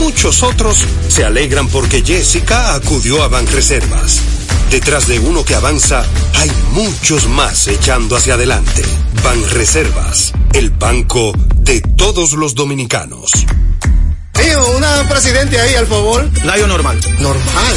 muchos otros se alegran porque Jessica acudió a Banreservas. Detrás de uno que avanza, hay muchos más echando hacia adelante. Banreservas, el banco de todos los dominicanos. Tío, una presidente ahí, al favor. Layo normal. Normal.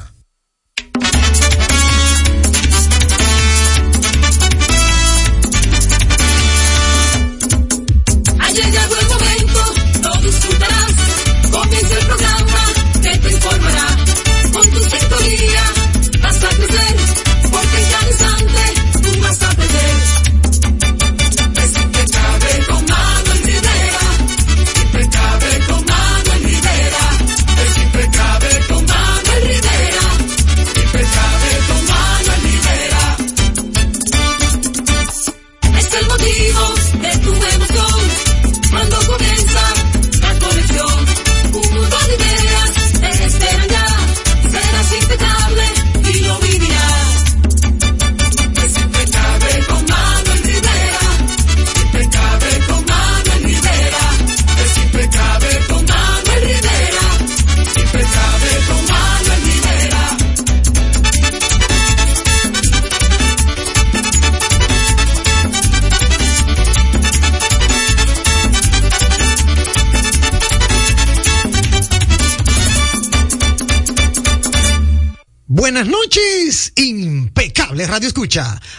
Escucha.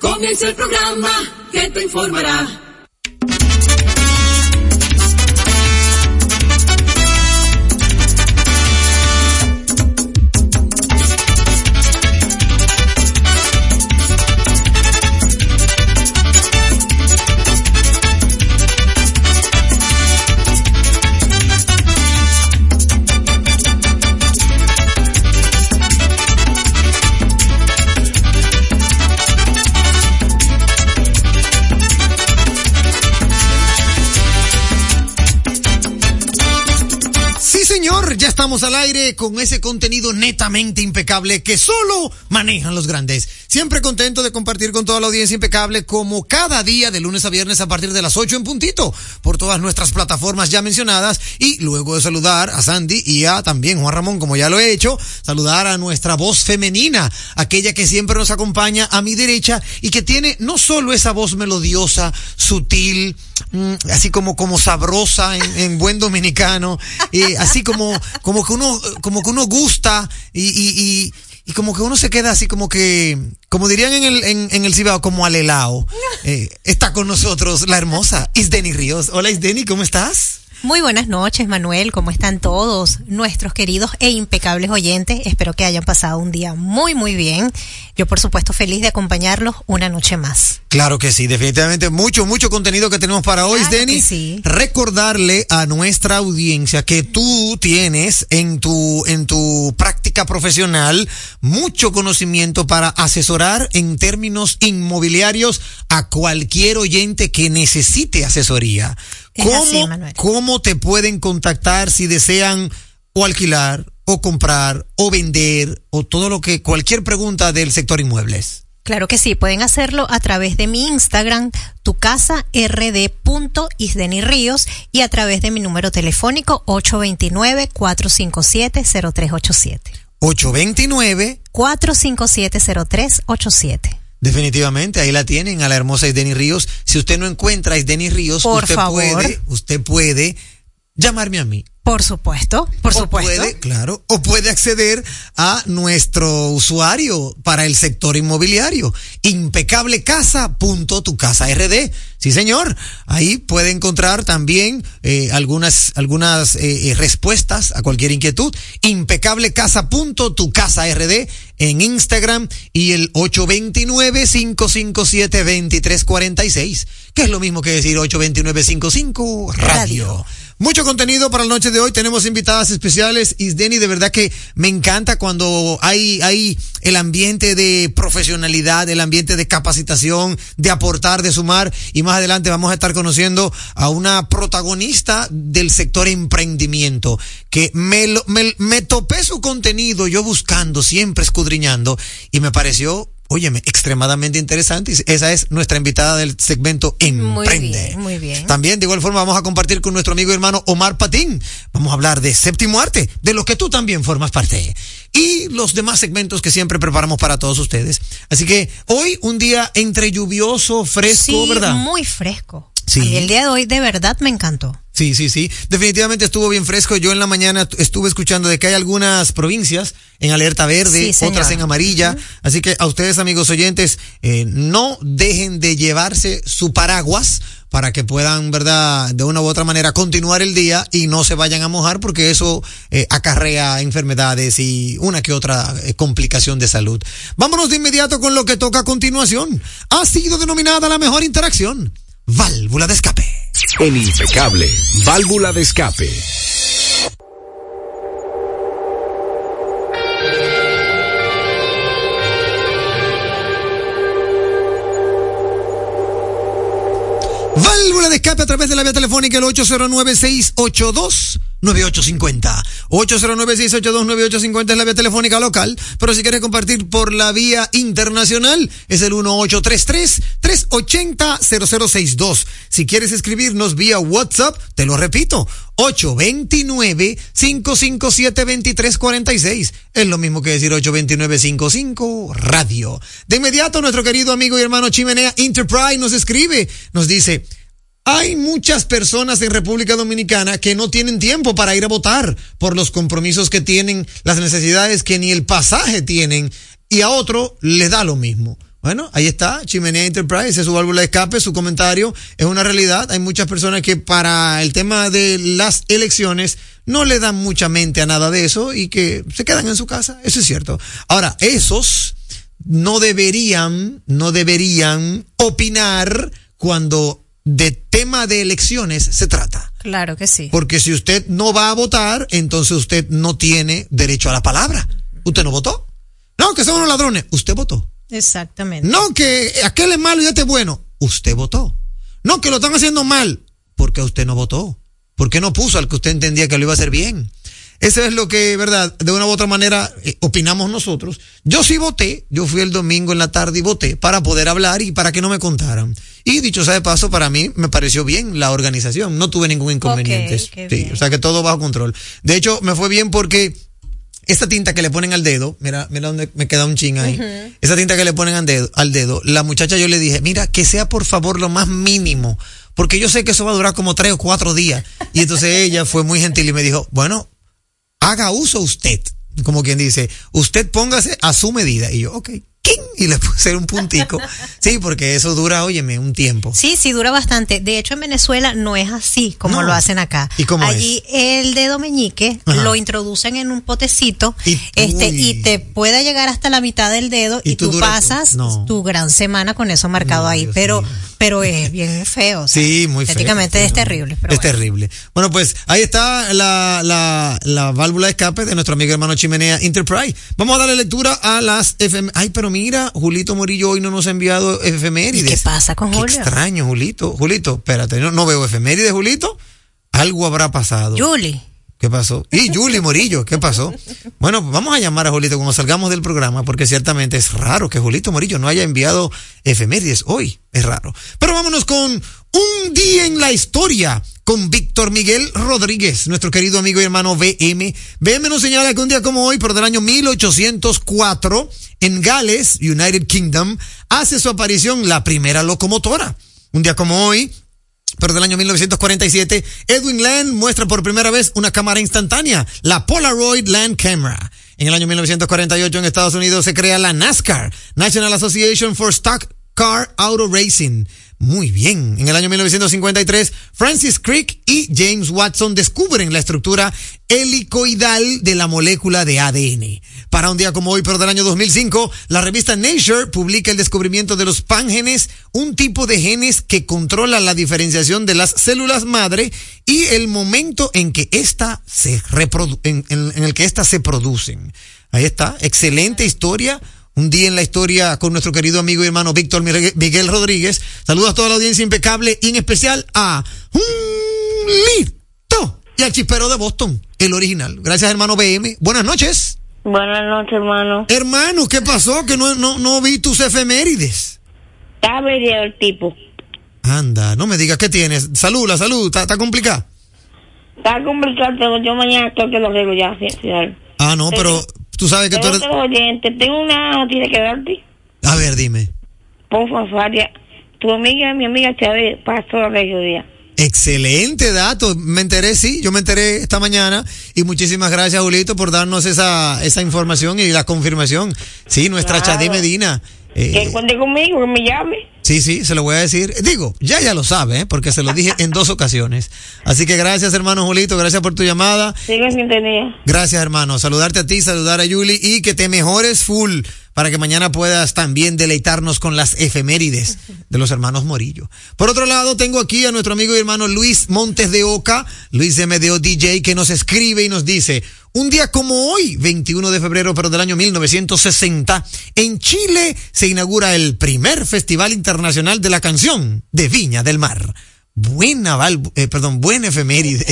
Comienza el programa que te informará. Estamos al aire con ese contenido netamente impecable que solo manejan los grandes. Siempre contento de compartir con toda la audiencia impecable como cada día de lunes a viernes a partir de las 8 en puntito por todas nuestras plataformas ya mencionadas. Y luego de saludar a Sandy y a también Juan Ramón como ya lo he hecho, saludar a nuestra voz femenina, aquella que siempre nos acompaña a mi derecha y que tiene no solo esa voz melodiosa, sutil, mm, así como como sabrosa en, en buen dominicano, y así como como que uno como que uno gusta y, y, y, y como que uno se queda así como que, como dirían en el, en, en el Cibao, como alelao. Eh, está con nosotros la hermosa Isdeni Ríos. Hola Isdeni, ¿cómo estás? Muy buenas noches, Manuel. ¿Cómo están todos nuestros queridos e impecables oyentes? Espero que hayan pasado un día muy, muy bien. Yo, por supuesto, feliz de acompañarlos una noche más. Claro que sí, definitivamente mucho, mucho contenido que tenemos para hoy, Claro Denny. sí. Recordarle a nuestra audiencia que tú tienes en tu, en tu práctica profesional mucho conocimiento para asesorar en términos inmobiliarios a cualquier oyente que necesite asesoría. Es ¿Cómo, así. ¿Cómo te pueden contactar si desean o alquilar o comprar o vender o todo lo que, cualquier pregunta del sector inmuebles? Claro que sí, pueden hacerlo a través de mi Instagram, tu casa rd.isdeniríos y a través de mi número telefónico 829-457-0387. 829 457-0387. Definitivamente, ahí la tienen a la hermosa Isdeni Ríos. Si usted no encuentra a Isdeni Ríos, Por usted favor. puede, usted puede llamarme a mí. Por supuesto, por o supuesto. puede, claro, o puede acceder a nuestro usuario para el sector inmobiliario, impecablecasa.tucasard. Sí, señor. Ahí puede encontrar también eh, algunas, algunas eh, eh, respuestas a cualquier inquietud. Impecablecasa.tucasard en Instagram y el 829-557-2346, que es lo mismo que decir 829-55 Radio. Radio. Mucho contenido para la noche de hoy. Tenemos invitadas especiales. Isdeni, de verdad que me encanta cuando hay, hay el ambiente de profesionalidad, el ambiente de capacitación, de aportar, de sumar. Y más adelante vamos a estar conociendo a una protagonista del sector emprendimiento que me, me, me topé su contenido yo buscando, siempre escudriñando y me pareció Óyeme, extremadamente interesante. y Esa es nuestra invitada del segmento Muy Emprende. bien, muy bien. También, de igual forma, vamos a compartir con nuestro amigo y hermano Omar Patín. Vamos a hablar de séptimo arte, de lo que tú también formas parte. Y los demás segmentos que siempre preparamos para todos ustedes. Así que hoy un día entre lluvioso, fresco, sí, ¿verdad? muy fresco. Sí. A mí el día de hoy de verdad me encantó. Sí, sí, sí. Definitivamente estuvo bien fresco. Yo en la mañana estuve escuchando de que hay algunas provincias en alerta verde, Sí, otras en amarilla. Así que a ustedes, amigos oyentes, eh, no dejen de llevarse su paraguas para que puedan, ¿verdad?, de una u otra manera continuar el día y no se vayan a mojar porque eso eh, acarrea enfermedades y una que otra eh, complicación de salud. Vámonos de inmediato con lo que toca a continuación. Ha sido denominada la mejor interacción. Válvula de escape. En Impecable, válvula de escape. De escape a través de la vía telefónica el 809-682-9850. 809-682-9850 es la vía telefónica local, pero si quieres compartir por la vía internacional es el 1833-380-0062. Si quieres escribirnos vía WhatsApp, te lo repito, 829-557-2346. Es lo mismo que decir 829-55 Radio. De inmediato, nuestro querido amigo y hermano Chimenea Enterprise nos escribe, nos dice, hay muchas personas en República Dominicana que no tienen tiempo para ir a votar por los compromisos que tienen, las necesidades que ni el pasaje tienen, y a otro les da lo mismo. Bueno, ahí está, Chimenea Enterprise, es su válvula de escape, su comentario es una realidad. Hay muchas personas que para el tema de las elecciones no le dan mucha mente a nada de eso y que se quedan en su casa, eso es cierto. Ahora, esos no deberían, no deberían opinar cuando de tema de elecciones se trata. Claro que sí. Porque si usted no va a votar, entonces usted no tiene derecho a la palabra. ¿Usted no votó? No, que son unos ladrones. Usted votó. Exactamente. No, que aquel es malo y este es bueno. Usted votó. No, que lo están haciendo mal. Porque usted no votó. ¿Por qué no puso al que usted entendía que lo iba a hacer bien? Eso es lo que, ¿verdad? De una u otra manera eh, opinamos nosotros. Yo sí voté, yo fui el domingo en la tarde y voté para poder hablar y para que no me contaran. Y dicho sea de paso, para mí me pareció bien la organización, no tuve ningún inconveniente. Sí, o sea que todo bajo control. De hecho, me fue bien porque esta tinta que le ponen al dedo, mira, mira dónde me queda un chin ahí. Esa tinta que le ponen al dedo, al dedo, la muchacha yo le dije, mira, que sea por favor lo más mínimo, porque yo sé que eso va a durar como tres o cuatro días. Y entonces ella fue muy gentil y me dijo, bueno, haga uso usted, como quien dice, usted póngase a su medida. Y yo, ok, Y le puse un puntico. Sí, porque eso dura, óyeme, un tiempo. Sí, sí, dura bastante. De hecho, en Venezuela no es así como No. lo hacen acá. ¿Y cómo es? Allí el dedo meñique Ajá. lo introducen en un potecito Y- este, uy. y te puede llegar hasta la mitad del dedo Y y, tú pasas no. tu gran semana con eso marcado No, ahí. Dios Pero, pero es bien feo. o sea, Sí, muy feo. Estéticamente es terrible. Pero es bueno. terrible. Bueno, pues ahí está la, la, la válvula de escape de nuestro amigo hermano Chimenea Enterprise. Vamos a darle lectura a las FM. Ay, pero mira, Julito Morillo hoy no nos ha enviado efemérides. ¿Y qué pasa con Qué Julio? extraño, Julito. Julito, espérate, no, no veo efemérides, Julito. Algo habrá pasado. Julie. ¿Qué pasó? Y Julie Morillo, ¿qué pasó? Bueno, pues vamos a llamar a Julito cuando salgamos del programa, porque ciertamente es raro que Julito Morillo no haya enviado efemérides hoy. Es raro. Pero vámonos con un día en la historia con Víctor Miguel Rodríguez, nuestro querido amigo y hermano BM. BM nos señala que un día como hoy, pero del año 1804, en Gales, United Kingdom, hace su aparición la primera locomotora. Un día como hoy, pero del año 1947, Edwin Land muestra por primera vez una cámara instantánea, la Polaroid Land Camera. En el año 1948 en Estados Unidos se crea la NASCAR, National Association for Stock Car Auto Racing. Muy bien. En el año 1953, Francis Crick y James Watson descubren la estructura helicoidal de la molécula de ADN. Para un día como hoy, pero del año 2005, la revista Nature publica el descubrimiento de los pangenes, un tipo de genes que controla la diferenciación de las células madre y el momento en que ésta se reprodu en, el que éstas se producen. Ahí está, excelente historia. Un día en la historia con nuestro querido amigo y hermano Víctor Miguel Rodríguez. Saludos a toda la audiencia impecable y en especial a Lito y al chispero de Boston, el original. Gracias, hermano BM. Buenas noches. Buenas noches, hermano. Hermano, ¿qué pasó? Que no, no, no vi tus efemérides. Está averiado el tipo. Anda, no me digas qué tienes. Salud, la salud, está, está complicada. Está complicado, pero yo mañana creo que lo arreglo ya. sí, sí, dale. Ah, no, pero tú sabes que tú Tengo eres. otros oyentes. Tengo una noticia que darte. A ver, dime. Por fanfaria. Tu amiga, mi amiga Chávez, pasó a mediodía. Excelente dato. Me enteré, sí, yo me enteré esta mañana y muchísimas gracias, Julito, por darnos esa, esa información y la confirmación. Sí, nuestra Claro. Chade Medina. Eh, Que cuente conmigo, que me llame. Sí, sí, se lo voy a decir. Digo, ya ya lo sabe, ¿eh? porque se lo dije en dos ocasiones. Así que gracias, hermano Julito, gracias por tu llamada. Sigue en sintonía. Gracias, hermano. Saludarte a ti, saludar a Yuli y que te mejores full para que mañana puedas también deleitarnos con las efemérides de los hermanos Morillo. Por otro lado, tengo aquí a nuestro amigo y hermano Luis Montes de Oca, Luis MDO DJ, que nos escribe y nos dice, un día como hoy, 21 de febrero, pero del año 1960, en Chile se inaugura el primer Festival Internacional de la Canción de Viña del Mar. Buena, eh, perdón, buena efeméride.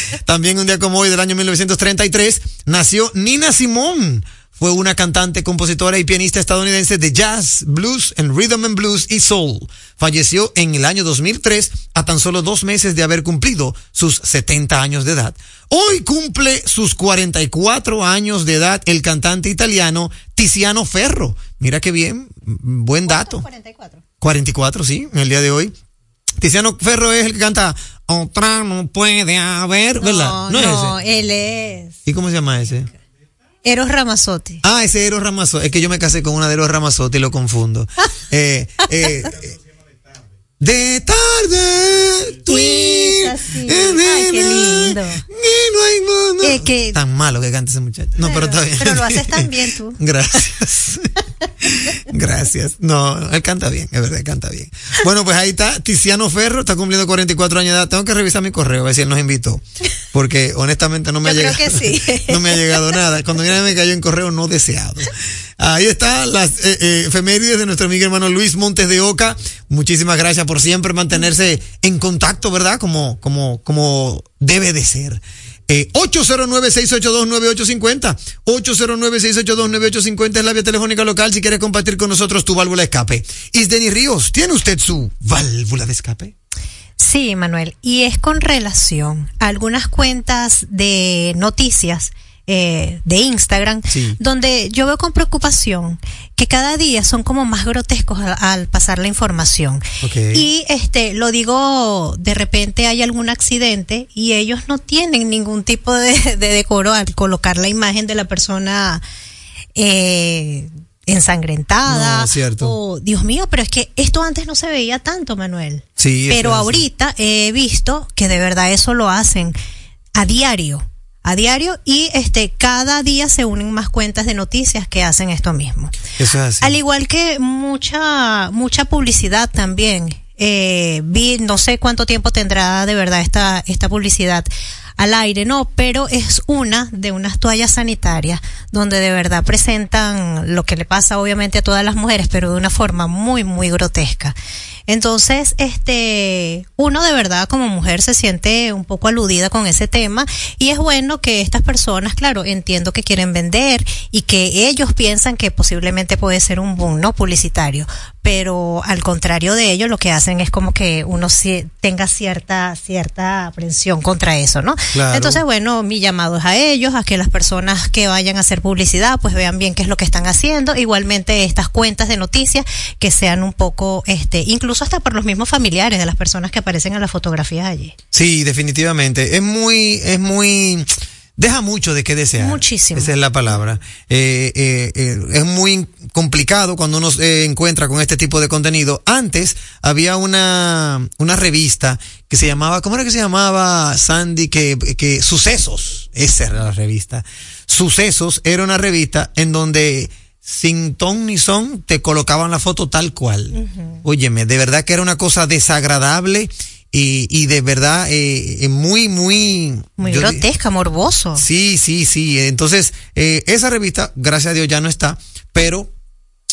También un día como hoy del año 1933 nació Nina Simone. Fue una cantante, compositora y pianista estadounidense de jazz, blues, and rhythm and blues y soul. Falleció en el año 2003 a tan solo dos meses de haber cumplido sus 70 años de edad. Hoy cumple sus 44 años de edad el cantante italiano Tiziano Ferro. Mira qué bien, buen dato. 44. 44, sí, en el día de hoy. Tiziano Ferro es el que canta Otra no puede haber, ¿verdad? No, No, no, es ese. él es ¿Y cómo se llama ese? Eros Ramazzotti. Ah, ese Eros Ramazzotti. Es que yo me casé con una de Eros Ramazzotti y lo confundo. eh, eh, eh, de tarde, y- así. Ay, qué lindo. Y no hay. Eh, que- Tan malo que canta ese muchacho. No, pero, está bien. pero lo haces tan bien tú. Gracias. Gracias. No, él canta bien, es verdad, él canta bien. Bueno, pues ahí está Tiziano Ferro, está cumpliendo 44 años de edad. Tengo que revisar mi correo, a ver si él nos invitó. porque honestamente no me Yo ha creo llegado. que sí. no me ha llegado nada. Cuando viene me cayó en correo no deseado. Ahí está las eh, eh, efemérides de nuestro amigo hermano Luis Montes de Oca. Muchísimas gracias por siempre mantenerse en contacto, ¿verdad? Como, como, como debe de ser. Eh, 809-682-9850. 809-682-9850 es la vía telefónica local si quieres compartir con nosotros tu válvula de escape. Isdeni Ríos, ¿tiene usted su válvula de escape? Sí, Manuel, y es con relación a algunas cuentas de noticias eh, de Instagram, Sí. donde yo veo con preocupación que cada día son como más grotescos al, al pasar la información. Y este, lo digo, de repente hay algún accidente y ellos no tienen ningún tipo de, de decoro al colocar la imagen de la persona eh, ensangrentada. No, cierto. O, Dios mío, pero es que esto antes no se veía tanto, Manuel. Sí, Pero ahorita he visto que de verdad eso lo hacen a diario, a diario y este cada día se unen más cuentas de noticias que hacen esto mismo. Eso es así. Al igual que mucha mucha publicidad también. Eh, vi no sé cuánto tiempo tendrá de verdad esta esta publicidad al aire, no, pero es una de unas toallas sanitarias donde de verdad presentan lo que le pasa obviamente a todas las mujeres, pero de una forma muy muy grotesca. Entonces, este, uno de verdad como mujer se siente un poco aludida con ese tema y es bueno que estas personas, claro, entiendo que quieren vender y que ellos piensan que posiblemente puede ser un boom, ¿no? Publicitario, pero al contrario de ello, lo que hacen es como que uno tenga cierta, cierta aprensión contra eso, ¿no? Claro. Entonces, bueno, mi llamado es a ellos, a que las personas que vayan a hacer publicidad, pues vean bien qué es lo que están haciendo. Igualmente, estas cuentas de noticias que sean un poco, este, incluso hasta por los mismos familiares de las personas que aparecen en las fotografías allí. Sí, definitivamente. Es muy, es muy, deja mucho de qué desear. Muchísimo. Esa es la palabra. Eh, eh, eh, es muy complicado cuando uno se encuentra con este tipo de contenido. Antes había una, una revista que se llamaba, ¿cómo era que se llamaba, Sandy? Que, que Sucesos. Esa era la revista. Sucesos era una revista en donde sin ton ni son te colocaban la foto tal cual. Óyeme, de verdad que era una cosa desagradable y, y de verdad eh, eh, muy, muy... Muy yo grotesca, morboso. Sí, sí, sí. Entonces, eh, esa revista, gracias a Dios, ya no está, pero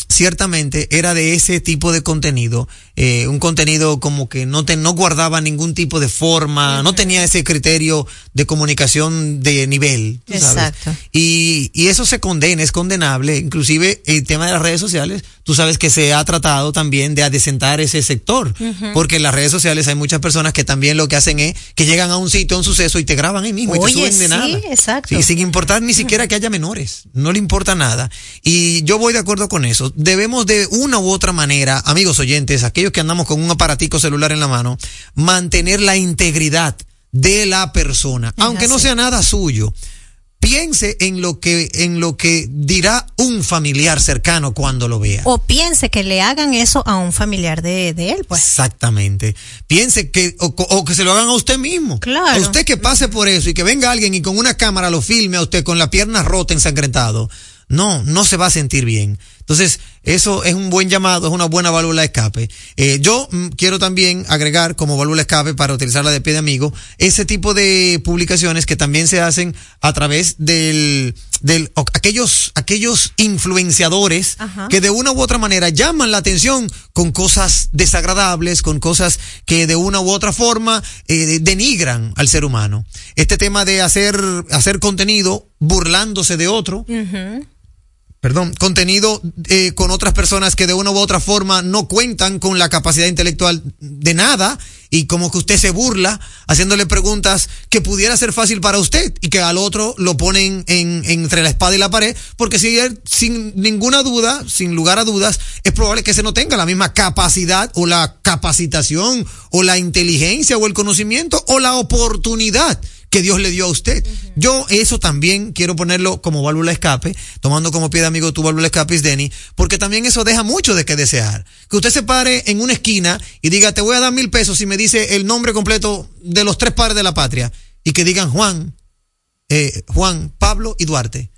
ciertamente era de ese tipo de contenido, eh, un contenido como que no te, no guardaba ningún tipo de forma, no tenía ese criterio de comunicación de nivel. tú sabes. Exacto. Y, y eso se condena, es condenable. Inclusive el tema de las redes sociales, tú sabes que se ha tratado también de adecentar ese sector, porque en las redes sociales hay muchas personas que también lo que hacen es que llegan a un sitio, a un suceso y te graban ahí mismo y te suben de sí, nada. exacto. Sí, sin importar ni siquiera que haya menores, no le importa nada. Y yo voy de acuerdo con eso. Debemos de una u otra manera, amigos oyentes, aquellos que andamos con un aparatico celular en la mano, mantener la integridad de la persona, aunque no sea nada suyo. Piense en lo que en lo que dirá un familiar cercano cuando lo vea. O piense que le hagan eso a un familiar de, de él, pues. Exactamente. Piense que, o, o que se lo hagan a usted mismo. Claro. A usted que pase por eso y que venga alguien y con una cámara lo filme a usted con la pierna rota, ensangrentado. No, no se va a sentir bien. Entonces, eso es un buen llamado, es una buena válvula de escape. Eh, yo mm, quiero también agregar como válvula de escape para utilizarla de pie de amigo, ese tipo de publicaciones que también se hacen a través del, del, aquellos, aquellos influenciadores Ajá. que de una u otra manera llaman la atención con cosas desagradables, con cosas que de una u otra forma eh, denigran al ser humano. Este tema de hacer, hacer contenido burlándose de otro. Perdón, contenido eh, con otras personas que de una u otra forma no cuentan con la capacidad intelectual de nada y como que usted se burla haciéndole preguntas que pudiera ser fácil para usted y que al otro lo ponen en, entre la espada y la pared porque si sin ninguna duda, sin lugar a dudas, es probable que ese no tenga la misma capacidad o la capacitación o la inteligencia o el conocimiento o la oportunidad que Dios le dio a usted. Yo eso también quiero ponerlo como válvula escape, tomando como pie de amigo tu válvula escape es Denny, porque también eso deja mucho de que desear. Que usted se pare en una esquina y diga, te voy a dar mil pesos si me dice el nombre completo de los tres padres de la patria y que digan Juan, eh, Juan, Pablo y Duarte.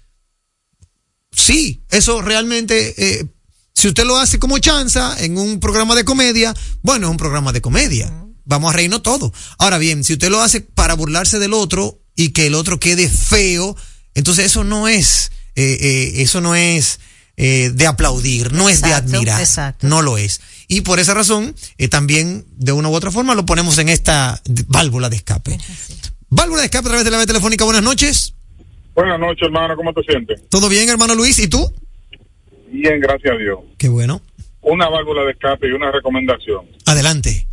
Sí, eso realmente, eh, si usted lo hace como chanza en un programa de comedia, bueno, es un programa de comedia. Vamos a reírnos todo. Ahora bien, si usted lo hace para burlarse del otro y que el otro quede feo. Entonces eso no es, eh, eh, eso no es eh, de aplaudir, no es de admirar, exacto. no lo es. Y por esa razón, eh, también de una u otra forma lo ponemos en esta válvula de escape. Válvula de escape a través de la vía telefónica. Buenas noches. Buenas noches, hermano. ¿Cómo te sientes? ¿Todo bien, hermano Luis? ¿Y tú? Bien, gracias a Dios. Qué bueno. Una válvula de escape y una recomendación. Adelante.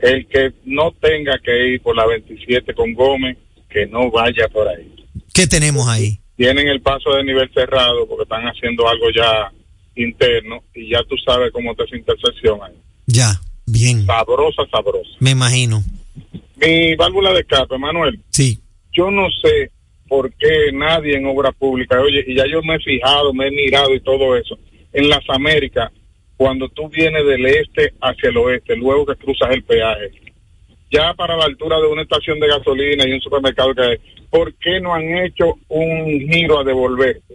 El que no tenga que ir por la 27 con Gómez, que no vaya por ahí. ¿Qué tenemos ahí? Tienen el paso de nivel cerrado porque están haciendo algo ya interno y ya tú sabes cómo está esa intersección ahí. Ya, bien. Sabrosa, sabrosa. Me imagino. Mi válvula de escape, Manuel. Sí. Yo no sé por qué nadie en obra pública, oye, y ya yo me he fijado, me he mirado y todo eso, en las Américas, cuando tú vienes del este hacia el oeste, luego que cruzas el peaje, ya para la altura de una estación de gasolina y un supermercado que hay, ¿por qué no han hecho un giro a devolverte?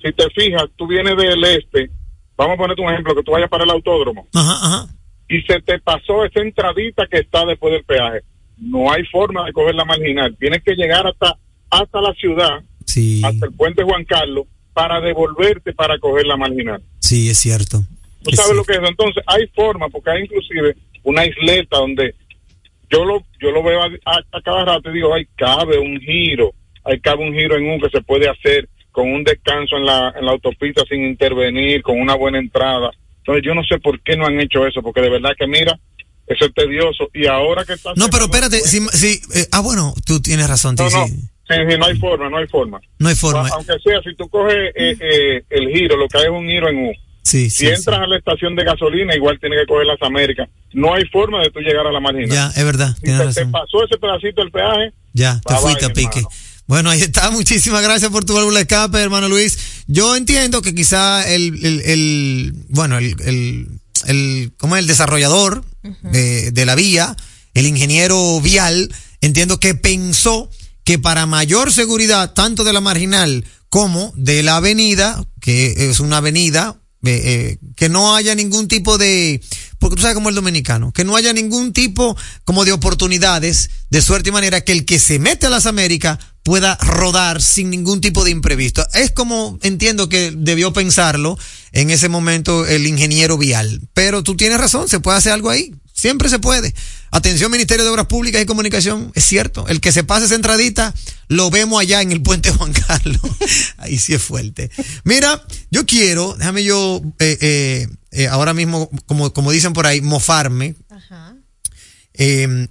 Si te fijas, tú vienes del este, vamos a ponerte un ejemplo, que tú vayas para el autódromo Ajá, ajá. y se te pasó esa entradita que está después del peaje. No hay forma de coger la marginal. Tienes que llegar hasta hasta la ciudad, Sí, hasta el puente Juan Carlos, para devolverte para coger la marginal. sí, es cierto. ¿Tú Es sabes lo que es? Entonces, hay forma, porque hay inclusive una isleta donde yo lo yo lo veo a, a- a cada rato y digo, ay, cabe un giro, hay cabe un giro en un que se puede hacer con un descanso en la, en la autopista sin intervenir, con una buena entrada. Entonces, yo no sé por qué no han hecho eso, porque de verdad que mira, eso es tedioso. Y ahora que está... No, pero espérate, si, si, eh, ah, bueno, tú tienes razón, No, no, sí. sí, no hay forma, no hay forma. No hay forma. Aunque sea, si tú coges eh, eh, el giro, lo que hay es un giro en U. Sí, Si sí, entras a la estación de gasolina, igual tienes que coger las Américas. No hay forma de tú llegar a la marginal. Ya, es verdad, Si te pasó ese pedacito del peaje, Ya, te Bye, fuiste bye, a pique. hermano. Bueno, ahí está. Muchísimas gracias por tu válvula de escape, hermano Luis. Yo entiendo que quizá el, el, el- bueno, el, el, el, ¿cómo es? El desarrollador de, de la vía, el ingeniero vial, entiendo que pensó que para mayor seguridad, tanto de la marginal como de la avenida, que es una avenida, eh, eh, que no haya ningún tipo de, porque tú sabes como el dominicano, que no haya ningún tipo como de oportunidades de suerte y manera que el que se mete a las Américas pueda rodar sin ningún tipo de imprevisto. Es como entiendo que debió pensarlo en ese momento el ingeniero vial. Pero tú tienes razón, se puede hacer algo ahí. Siempre se puede. Atención Ministerio de Obras Públicas y Comunicación, es cierto. El que se pase esa entradita, lo vemos allá en el puente Juan Carlos. Ahí sí es fuerte. Mira, yo quiero, déjame yo eh, eh, eh, ahora mismo, como, como dicen por ahí, mofarme. Eh,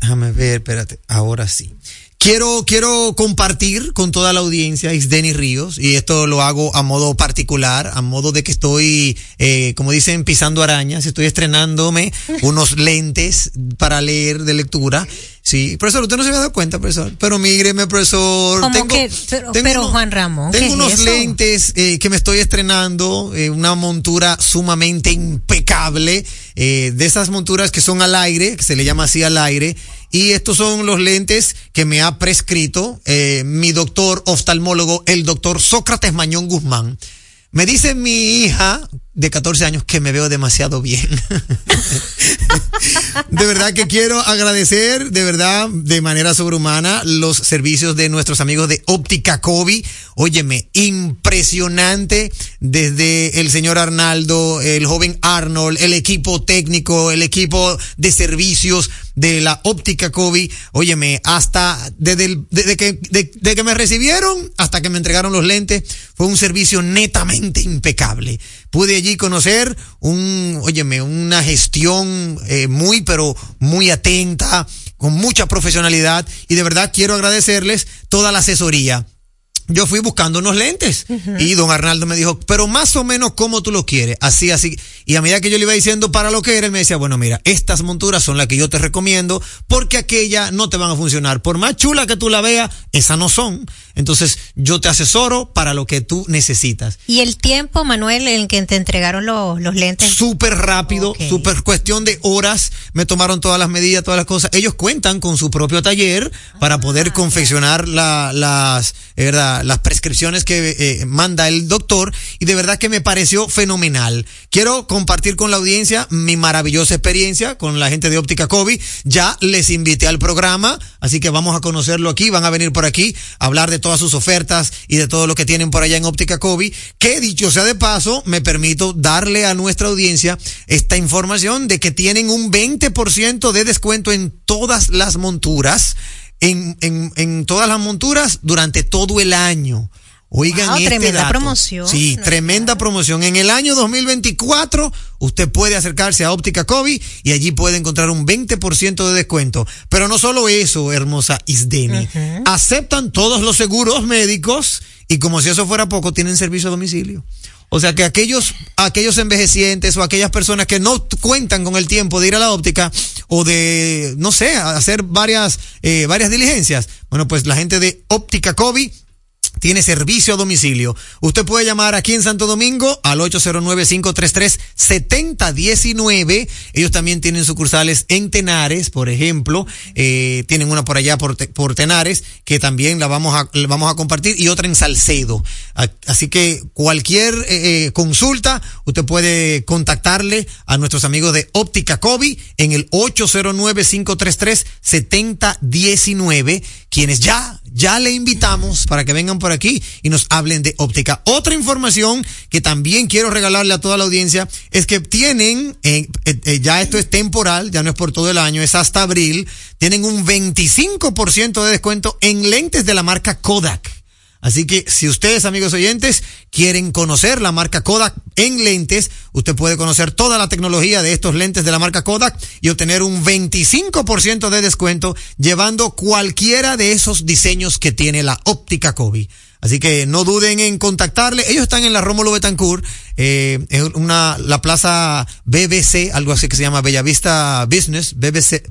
déjame ver, espérate, ahora sí. Quiero, quiero compartir con toda la audiencia, es Denis Ríos, y esto lo hago a modo particular, a modo de que estoy, eh, como dicen, pisando arañas, estoy estrenándome unos lentes para leer de lectura. Sí, profesor, usted no se había dado cuenta, profesor, pero mígreme, profesor. Como tengo- que, pero, tengo pero unos- Juan Ramón, ¿qué tengo unos lentes eh, que me estoy estrenando, eh, una montura sumamente impecable, eh, de esas monturas que son al aire, que se le llama así al aire, y estos son los lentes que me ha prescrito mi doctor oftalmólogo, el doctor Sócrates Mañón Guzmán. Me dice mi hija de 14 años que me veo demasiado bien. de verdad que quiero agradecer, de verdad, de manera sobrehumana, los servicios de nuestros amigos de Óptica Kobe. Óyeme, impresionante desde el señor Arnaldo, el joven Arnold, el equipo técnico, el equipo de servicios de la Óptica Kobe. Óyeme, hasta desde, el- desde que, de, de que me recibieron hasta que me entregaron los lentes, fue un servicio netamente impecable. Pude allí conocer un, óyeme, una gestión eh, muy, pero muy atenta, con mucha profesionalidad y de verdad quiero agradecerles toda la asesoría. Yo fui buscando unos lentes y don Arnaldo me dijo, pero más o menos como tú lo quieres, así, así. Y a medida que yo le iba diciendo para lo que era, él me decía, bueno, mira, estas monturas son las que yo te recomiendo porque aquellas no te van a funcionar. Por más chula que tú la veas, esas no son. Entonces yo te asesoro para lo que tú necesitas. Y el tiempo, Manuel, en que te entregaron los, los lentes. Súper rápido, Ok. súper cuestión de horas, me tomaron todas las medidas, todas las cosas. Ellos cuentan con su propio taller para poder confeccionar la, las, eh, ¿verdad? La- las prescripciones que eh, manda el doctor y de verdad que me pareció fenomenal. Quiero compartir con la audiencia mi maravillosa experiencia con la gente de Óptica Kobe. Ya les invité al programa, así que vamos a conocerlo aquí, van a venir por aquí a hablar de todas sus ofertas y de todo lo que tienen por allá en Óptica Kobe, que dicho sea de paso, me permito darle a nuestra audiencia esta información de que tienen un 20% de descuento en todas las monturas, en, en, en todas las monturas durante todo el año. Oigan, Wow, este tremenda dato. promoción. Sí, tremenda promoción. En el año 2024, usted puede acercarse a Óptica Kobe y allí puede encontrar un 20% de descuento. Pero no solo eso, hermosa Isdeni. Aceptan todos los seguros médicos y como si eso fuera poco, tienen servicio a domicilio. O sea que aquellos, aquellos envejecientes o aquellas personas que no cuentan con el tiempo de ir a la óptica o de, no sé, hacer varias, eh, varias diligencias. Bueno, pues la gente de Óptica Kobe tiene servicio a domicilio. Usted puede llamar aquí en Santo Domingo al 809-533-7019. Ellos también tienen sucursales en Tenares, por ejemplo. Eh, tienen una por allá por, por Tenares, que también la vamos a, vamos a compartir, y otra en Salcedo. Así que cualquier eh, eh, consulta, usted puede contactarle a nuestros amigos de Óptica Kobe en el 809-533-7019, quienes ya, ya le invitamos para que vengan por aquí y nos hablen de óptica. Otra información que también quiero regalarle a toda la audiencia es que tienen, eh, eh, eh, ya esto es temporal, ya no es por todo el año, es hasta abril, tienen un 25% de descuento en lentes de la marca Kodak. Así que si ustedes, amigos oyentes, quieren conocer la marca Kodak en lentes, usted puede conocer toda la tecnología de estos lentes de la marca Kodak y obtener un 25% de descuento llevando cualquiera de esos diseños que tiene la óptica Kobe. Así que no duden en contactarle. Ellos están en la Rómulo Betancourt, eh, en una, la plaza BBC, algo así que se llama Bellavista Business, BBC,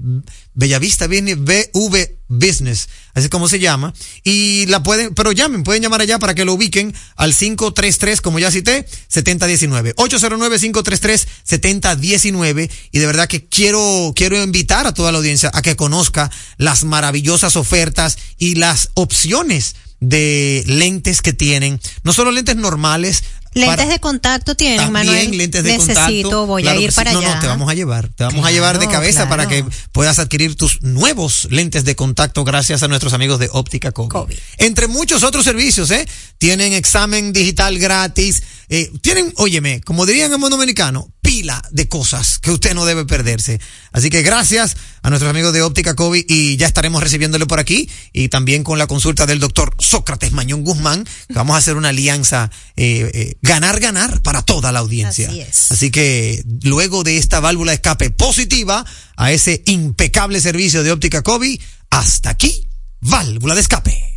Bellavista Business, BV Business, así como se llama. Y la pueden, pero llamen, pueden llamar allá para que lo ubiquen al 533, como ya cité, 7019. 809-533-7019. Y de verdad que quiero, quiero invitar a toda la audiencia a que conozca las maravillosas ofertas y las opciones de lentes que tienen. No solo lentes normales. Lentes para- de contacto tienen, también Manuel. lentes de Necesito, contacto. voy Claro a ir sí. para no, allá. No, te vamos a llevar. Te vamos a llevar de Claro, cabeza para que puedas adquirir tus nuevos lentes de contacto gracias a nuestros amigos de Óptica Kobe. Entre muchos otros servicios, ¿eh? Tienen examen digital gratis. Eh, tienen, óyeme, como dirían en mundo dominicano, pila de cosas que usted no debe perderse. Así que gracias a nuestros amigos de Óptica Kobe y ya estaremos recibiéndole por aquí y también con la consulta del doctor Sócrates Mañón Guzmán, que vamos a hacer una alianza eh, eh, ganar, ganar para toda la audiencia. Así es. Así que luego de esta válvula de escape positiva a ese impecable servicio de óptica Kobe, hasta aquí, válvula de escape.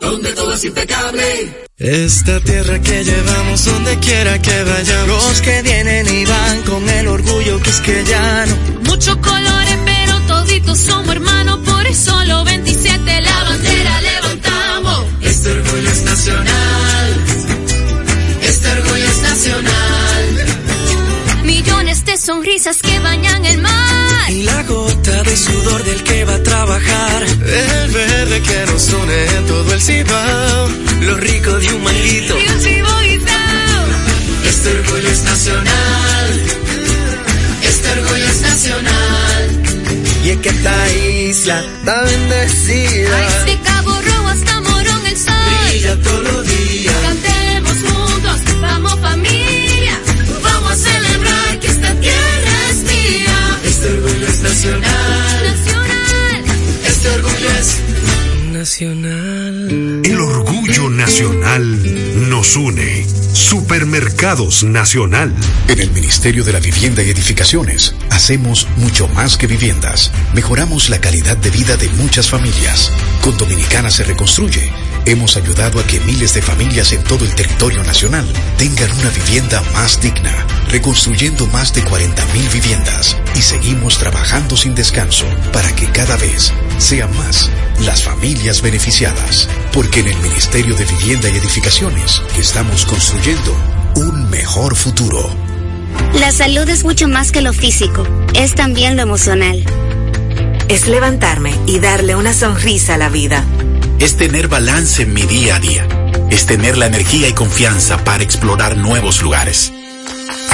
donde todo es impecable. Esta tierra que llevamos donde quiera que vayamos. Los que vienen y van con el orgullo que es que ya no. Muchos colores, pero toditos somos hermanos, por eso los 27 la bandera levantamos. Este orgullo es nacional, este orgullo es nacional. Sonrisas que bañan el mar. Y la gota de sudor del que va a trabajar. El verde que nos une en todo el cibao. Lo rico de un manguito. Y un chivo guisao. Este orgullo es nacional. Este orgullo es nacional. Y es que esta isla está bendecida. De Cabo Rojo hasta Morón el sol. Brilla todos los días. Nacional. Nacional. Este orgullo es nacional. El orgullo nacional nos une. Supermercados Nacional. En el Ministerio de la Vivienda y Edificaciones hacemos mucho más que viviendas. Mejoramos la calidad de vida de muchas familias. Con Dominicana se reconstruye. Hemos ayudado a que miles de familias en todo el territorio nacional tengan una vivienda más digna, reconstruyendo más de 40.000 viviendas y seguimos trabajando sin descanso para que cada vez sean más las familias beneficiadas. Porque en el Ministerio de Vivienda y Edificaciones estamos construyendo un mejor futuro. La salud es mucho más que lo físico, es también lo emocional. Es levantarme y darle una sonrisa a la vida. Es tener balance en mi día a día. Es tener la energía y confianza para explorar nuevos lugares.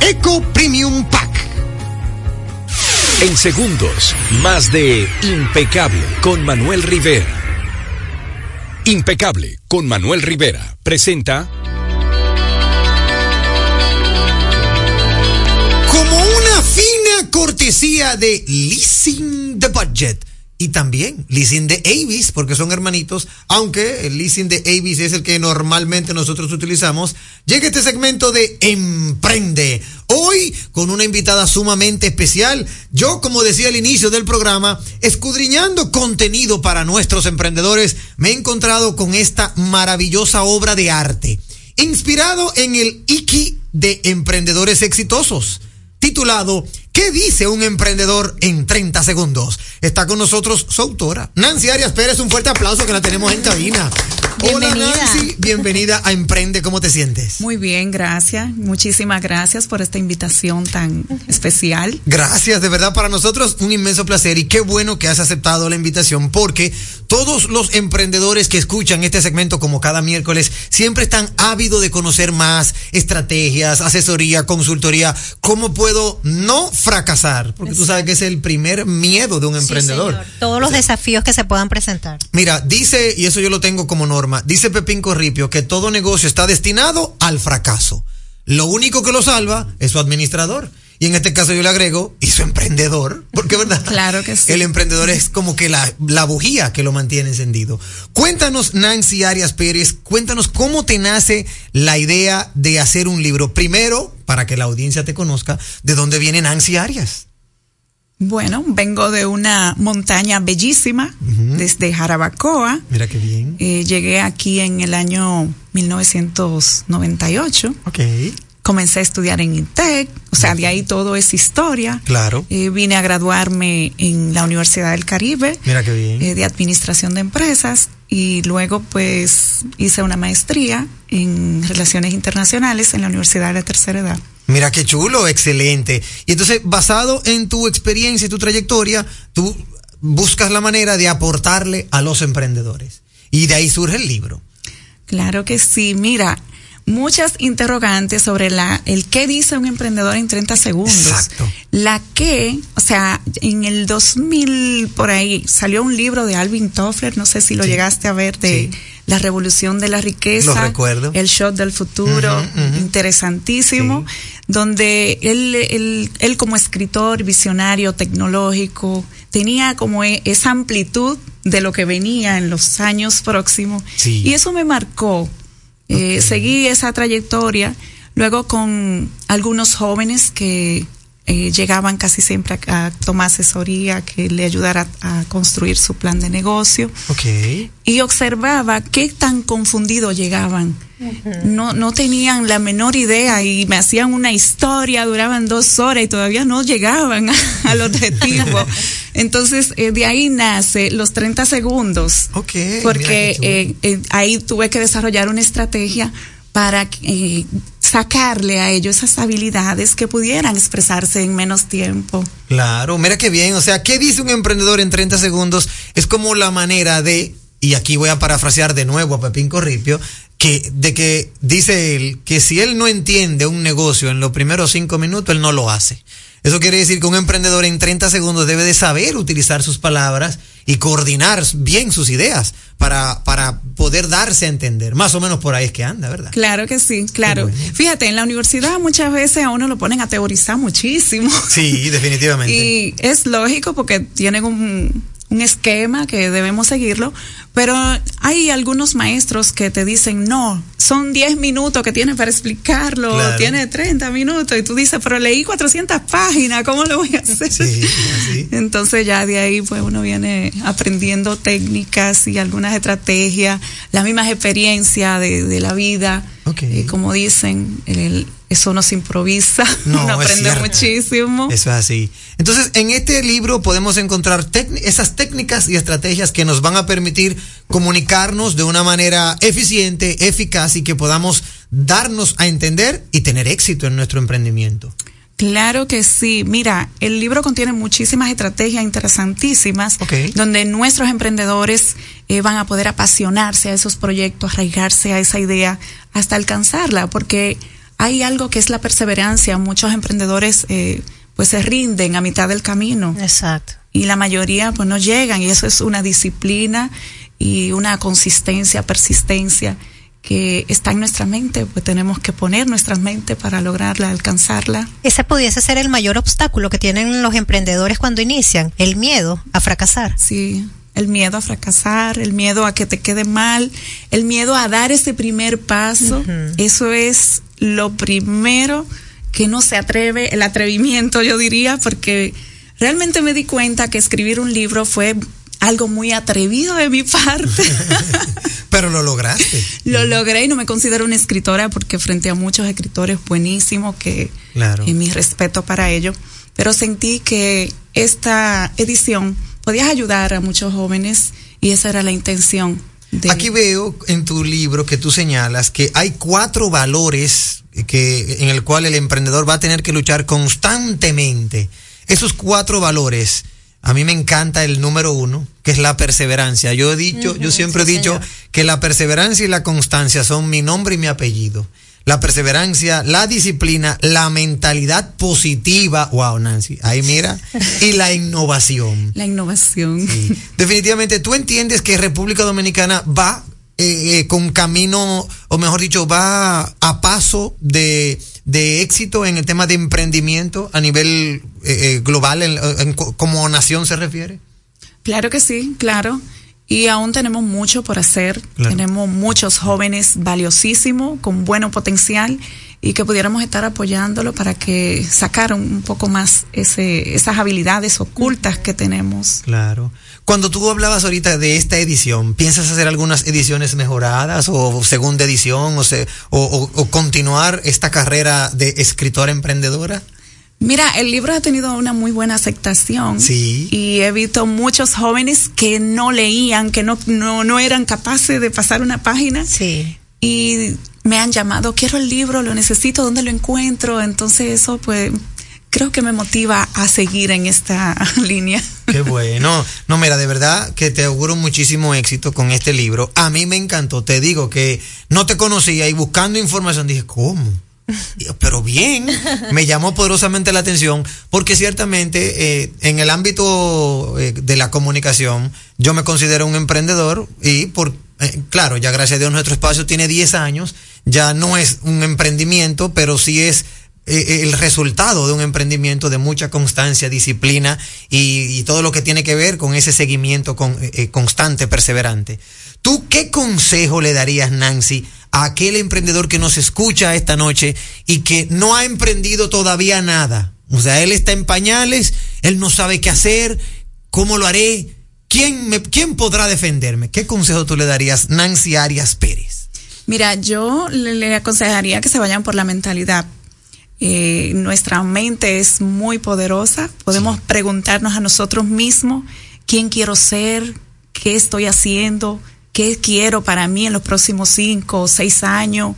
Eco Premium Pack. En segundos, más de Impecable con Manuel Rivera. Impecable con Manuel Rivera presenta Como una fina cortesía de Leasing the Budget. Y también leasing de Avis, porque son hermanitos, aunque el leasing de Avis es el que normalmente nosotros utilizamos. Llega este segmento de Emprende. Hoy con una invitada sumamente especial. Yo, como decía al inicio del programa, escudriñando contenido para nuestros emprendedores, me he encontrado con esta maravillosa obra de arte, inspirado en el Iki de Emprendedores Exitosos, titulado ¿Qué dice un emprendedor en 30 segundos? Está con nosotros su autora, Nancy Arias Pérez. Un fuerte aplauso que la tenemos en cabina. Hola Bienvenida. Nancy, bienvenida a Emprende. ¿Cómo te sientes? Muy bien, gracias. Muchísimas gracias por esta invitación tan especial. Gracias, de verdad para nosotros un inmenso placer y qué bueno que has aceptado la invitación porque todos los emprendedores que escuchan este segmento como cada miércoles siempre están ávidos de conocer más estrategias, asesoría, consultoría, cómo puedo no fracasar, porque tú sabes que es el primer miedo de un emprendedor. Todos los desafíos que se puedan presentar. Mira, dice, y eso yo lo tengo como norma, dice Pepín Corripio que todo negocio está destinado al fracaso. Lo único que lo salva es su administrador. Y en este caso yo le agrego, y su emprendedor, porque verdad. Claro que sí. El emprendedor es como que la, la bujía que lo mantiene encendido. Cuéntanos, Nancy Arias Pérez, cuéntanos cómo te nace la idea de hacer un libro. Primero, para que la audiencia te conozca, ¿de dónde viene Nancy Arias? Bueno, vengo de una montaña bellísima, desde Jarabacoa. Mira qué bien. Eh, llegué aquí en el año 1998. Ok. Comencé a estudiar en INTEC, o sea, de ahí todo es historia. Claro. Eh, vine a graduarme en la Universidad del Caribe. Mira qué bien. eh, de Administración de Empresas y luego pues hice una maestría en Relaciones Internacionales en la Universidad de la Tercera Edad. Mira qué chulo, excelente. Y entonces, basado en tu experiencia y tu trayectoria, tú buscas la manera de aportarle a los emprendedores. Y de ahí surge el libro. Claro que sí. Mira, muchas interrogantes sobre la el qué dice un emprendedor en 30 segundos. Exacto. La que, o sea, en el 2000 por ahí salió un libro de Alvin Toffler, no sé si lo Sí. llegaste a ver de La revolución de la riqueza, Lo recuerdo. el shot del futuro, interesantísimo, donde él, él, él como escritor visionario tecnológico tenía como e- esa amplitud de lo que venía en los años próximos y eso me marcó. Eh, Seguí esa trayectoria luego con algunos jóvenes que eh, llegaban casi siempre a, a tomar asesoría que le ayudara a, a construir su plan de negocio Ok. y observaba qué tan confundidos llegaban. No, no tenían la menor idea y me hacían una historia, duraban dos horas y todavía no llegaban al objetivo. Entonces, eh, de ahí nace los 30 segundos. Ok. mira Porque eh, eh, ahí tuve que desarrollar una estrategia para eh, sacarle a ellos esas habilidades que pudieran expresarse en menos tiempo. Claro, mira qué bien. O sea, ¿qué dice un emprendedor en 30 segundos? Es como la manera de, y aquí voy a parafrasear de nuevo a Pepín Corripio, que, de que dice él que si él no entiende un negocio en los primeros cinco minutos, él no lo hace. Eso quiere decir que un emprendedor en 30 segundos debe de saber utilizar sus palabras y coordinar bien sus ideas para, para poder darse a entender. Más o menos por ahí es que anda, ¿verdad? Claro que sí, claro. Fíjate, en la universidad muchas veces a uno lo ponen a teorizar muchísimo. Sí, definitivamente. Y es lógico porque tienen un, un esquema que debemos seguirlo, pero hay algunos maestros que te dicen, no, son 10 minutos que tienes para explicarlo, Claro. tiene 30 minutos, y tú dices, pero leí 400 páginas, ¿cómo lo voy a hacer? Sí, así. Entonces ya de ahí pues uno viene aprendiendo técnicas y algunas estrategias, las mismas experiencias de, de la vida. Y como dicen, el- eso no se improvisa, No, uno aprende muchísimo. Eso es así. Entonces, en este libro podemos encontrar esas técnicas y estrategias que nos van a permitir comunicarnos de una manera eficiente, eficaz y que podamos darnos a entender y tener éxito en nuestro emprendimiento. Claro que sí. Mira, el libro contiene muchísimas estrategias interesantísimas donde nuestros emprendedores eh, van a poder apasionarse a esos proyectos, arraigarse a esa idea hasta alcanzarla, porque hay algo que es la perseverancia. Muchos emprendedores eh, pues se rinden a mitad del camino. Exacto. Y la mayoría pues no llegan y eso es una disciplina y una consistencia, persistencia que está en nuestra mente, pues tenemos que poner nuestra mente para lograrla, alcanzarla. Ese pudiese ser el mayor obstáculo que tienen los emprendedores cuando inician, el miedo a fracasar. Sí, el miedo a fracasar, el miedo a que te quede mal, el miedo a dar ese primer paso, eso es lo primero que no se atreve, el atrevimiento yo diría, porque realmente me di cuenta que escribir un libro fue algo muy atrevido de mi parte. Pero lo lograste. Lo logré y no me considero una escritora porque frente a muchos escritores buenísimos que Claro. y mi respeto para ello, pero sentí que esta edición podía ayudar a muchos jóvenes y esa era la intención. De, Aquí veo en tu libro que tú señalas que hay cuatro valores que en el cual el emprendedor va a tener que luchar constantemente. Esos cuatro valores, a mí me encanta el número uno, que es la perseverancia. Yo he dicho, yo siempre sí, he dicho señor. que la perseverancia y la constancia son mi nombre y mi apellido. La perseverancia, la disciplina, la mentalidad positiva, wow, Nancy, ahí mira, y la innovación. la innovación. Definitivamente, tú entiendes que República Dominicana va eh, eh, con camino, o mejor dicho, va a paso de, de éxito en el tema de emprendimiento a nivel eh, eh, global, en- en co- como nación se refiere. Claro que sí, claro. Y aún tenemos mucho por hacer. Claro. Tenemos muchos jóvenes valiosísimos, con bueno potencial, y que pudiéramos estar apoyándolo para que sacaran un poco más ese, esas habilidades ocultas que tenemos. Claro. Cuando tú hablabas ahorita de esta edición, ¿piensas hacer algunas ediciones mejoradas o segunda edición o, se- o, o- o continuar esta carrera de escritora emprendedora? Mira, el libro ha tenido una muy buena aceptación. Sí. Y he visto muchos jóvenes que no leían, que no, no, no eran capaces de pasar una página. Sí. Y me han llamado, quiero el libro, lo necesito, ¿dónde lo encuentro? Entonces eso pues creo que me motiva a seguir en esta línea. Qué bueno. No, mira, de verdad que te auguro muchísimo éxito con este libro. A mí me encantó. Te digo que no te conocía y buscando información dije, ¿cómo? Pero bien, me llamó poderosamente la atención porque ciertamente eh, en el ámbito eh, de la comunicación yo me considero un emprendedor y por, eh, claro, ya gracias a Dios nuestro espacio tiene 10 años, ya no es un emprendimiento, pero sí es eh, el resultado de un emprendimiento de mucha constancia, disciplina y, todo lo que tiene que ver con ese seguimiento con, eh, constante, perseverante. ¿Tú qué consejo le darías, Nancy, a aquel emprendedor que nos escucha esta noche y que no ha emprendido todavía nada? O sea, él está en pañales, él no sabe qué hacer, cómo lo haré, ¿quién, me, quién podrá defenderme? ¿Qué consejo tú le darías, Nancy Arias Pérez? Mira, yo le aconsejaría que se vayan por la mentalidad. Eh, nuestra mente es muy poderosa. Podemos sí. preguntarnos a nosotros mismos quién quiero ser, qué estoy haciendo, qué quiero para mí en los próximos cinco o seis años.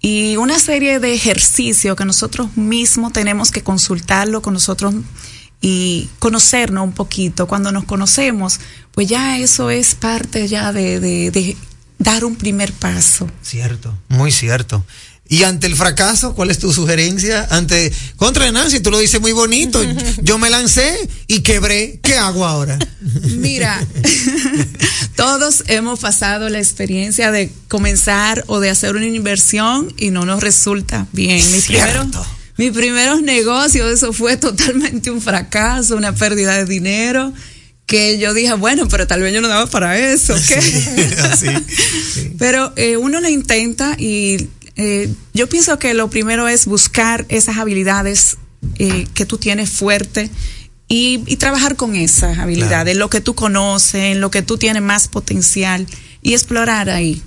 Y una serie de ejercicios que nosotros mismos tenemos que consultarlo con nosotros y conocernos un poquito. Cuando nos conocemos, pues ya eso es parte ya de, de, de dar un primer paso. Cierto, muy cierto. Y ante el fracaso, ¿cuál es tu sugerencia? Ante contra Nancy, tú lo dices muy bonito. Yo me lancé y quebré. ¿Qué hago ahora? Mira, todos hemos pasado la experiencia de comenzar o de hacer una inversión y no nos resulta bien. Mis primeros, mis primeros negocios, eso fue totalmente un fracaso, una pérdida de dinero que yo dije, bueno, pero tal vez yo no daba para eso, ¿qué? Sí, así, sí. Pero eh, uno lo intenta y eh, yo pienso que lo primero es buscar esas habilidades eh, que tú tienes fuerte y, y trabajar con esas habilidades, claro. lo que tú conoces, lo que tú tienes más potencial y explorar ahí,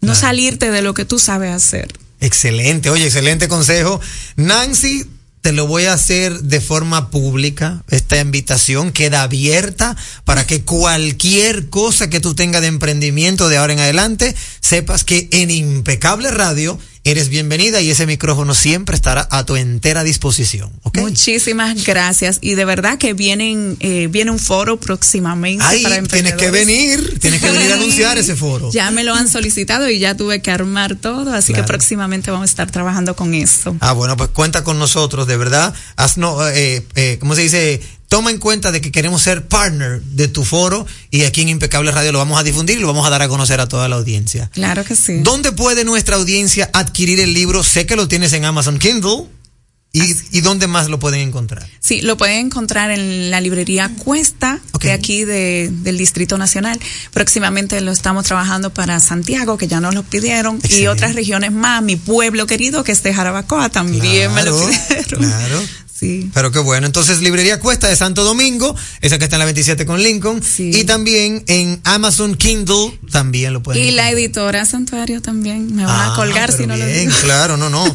no claro. salirte de lo que tú sabes hacer. Excelente, oye, excelente consejo. Nancy, te lo voy a hacer de forma pública. Esta invitación queda abierta para que cualquier cosa que tú tengas de emprendimiento de ahora en adelante, sepas que en Impecable Radio eres bienvenida y ese micrófono siempre estará a tu entera disposición. ¿okay? Muchísimas gracias y de verdad que vienen eh, viene un foro próximamente Ay, para tienes que venir, tienes que venir a anunciar ese foro. Ya me lo han solicitado y ya tuve que armar todo, así claro. que próximamente vamos a estar trabajando con eso. Ah, bueno, pues cuenta con nosotros, de verdad. Haz, no, eh, eh, ¿cómo se dice? Toma en cuenta de que queremos ser partner de tu foro y aquí en Impecable Radio lo vamos a difundir y lo vamos a dar a conocer a toda la audiencia. Claro que sí. ¿Dónde puede nuestra audiencia adquirir el libro? Sé que lo tienes en Amazon Kindle. ¿Y, ¿Y, dónde más lo pueden encontrar? Sí, lo pueden encontrar en la librería Cuesta, okay. de aquí de, del Distrito Nacional. Próximamente lo estamos trabajando para Santiago, que ya nos lo pidieron, Excelente. y otras regiones más. Mi pueblo querido, que es de Jarabacoa, también claro, me lo pidieron. Claro. Sí. Pero qué bueno. Entonces, Librería Cuesta de Santo Domingo, esa que está en la 27 con Lincoln. Sí. Y también en Amazon Kindle también lo pueden Y encontrar. la editora Santuario también. Me van ah, a colgar si no bien, lo digo. Claro, no, no.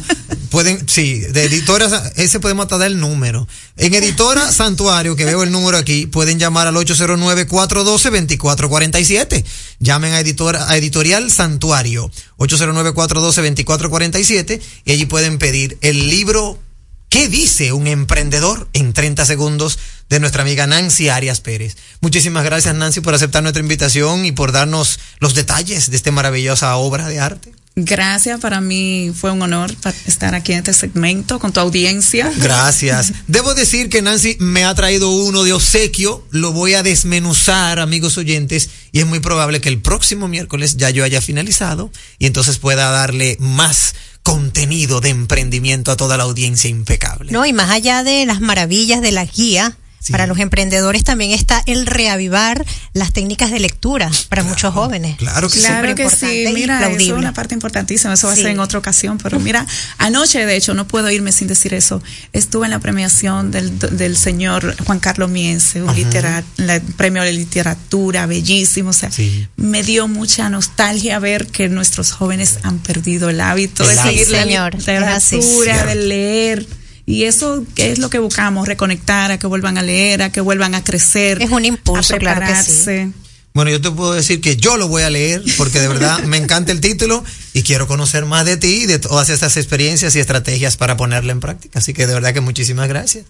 pueden, sí, de editora, ese podemos hasta dar el número. En editora Santuario, que veo el número aquí, pueden llamar al 809-412-2447. Llamen a editora, a editorial Santuario, 809-412-2447, y allí pueden pedir el libro ¿Qué dice un emprendedor en 30 segundos de nuestra amiga Nancy Arias Pérez? Muchísimas gracias Nancy por aceptar nuestra invitación y por darnos los detalles de esta maravillosa obra de arte. Gracias, para mí fue un honor estar aquí en este segmento con tu audiencia. Gracias. Debo decir que Nancy me ha traído uno de obsequio, lo voy a desmenuzar, amigos oyentes, y es muy probable que el próximo miércoles ya yo haya finalizado y entonces pueda darle más contenido de emprendimiento a toda la audiencia impecable. No, y más allá de las maravillas de la guía, Sí. Para los emprendedores también está el reavivar las técnicas de lectura para claro, muchos jóvenes. Claro que, claro que sí. Mira, eso es una parte importantísima. Eso va a ser en otra ocasión. Pero mira, anoche, de hecho, no puedo irme sin decir eso. Estuve en la premiación del, del señor Juan Carlos Miense, un literat, el premio de literatura, bellísimo. O sea, sí. me dio mucha nostalgia ver que nuestros jóvenes han perdido el hábito el de seguir la literatura, de leer. Y eso es lo que buscamos, reconectar, a que vuelvan a leer, a que vuelvan a crecer. Es un impulso, a prepararse. Claro que sí. Bueno, yo te puedo decir que yo lo voy a leer porque de verdad me encanta el título y quiero conocer más de ti y de todas estas experiencias y estrategias para ponerla en práctica. Así que de verdad que muchísimas gracias.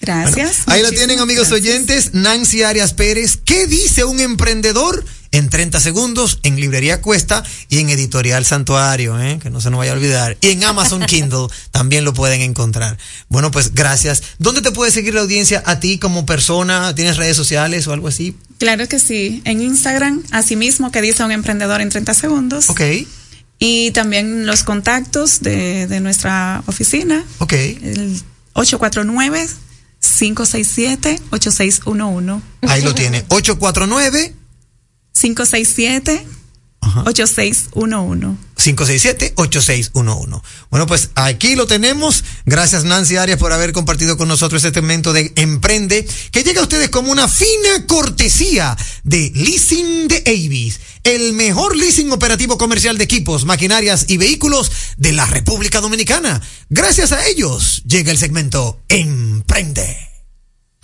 Gracias. Ahí lo tienen, amigos oyentes. Nancy Arias Pérez. ¿Qué dice un emprendedor? En 30 segundos, en Librería Cuesta y en Editorial Santuario, ¿eh? que no se nos vaya a olvidar. Y en Amazon Kindle también lo pueden encontrar. Bueno, pues gracias. ¿Dónde te puede seguir la audiencia a ti como persona? ¿Tienes redes sociales o algo así? Claro que sí. En Instagram, así mismo que dice un emprendedor en 30 segundos. Ok. Y también los contactos de, de nuestra oficina. Ok. El 849 567 8611. Ahí lo tiene. 849 567 8611. 567-8611. Bueno, pues aquí lo tenemos. Gracias Nancy Arias por haber compartido con nosotros este momento de Emprende, que llega a ustedes como una fina cortesía de Leasing de Avis, el mejor leasing operativo comercial de equipos, maquinarias y vehículos de la República Dominicana. Gracias a ellos llega el segmento Emprende.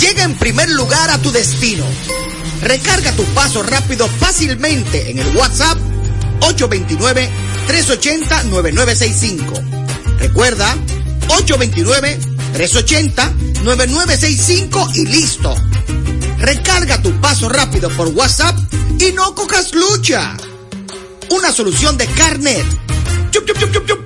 Llega en primer lugar a tu destino. Recarga tu paso rápido fácilmente en el WhatsApp 829-380-9965. Recuerda, 829-380-9965 y listo. Recarga tu paso rápido por WhatsApp y no cojas lucha. Una solución de Carnet. Chup, chup, chup.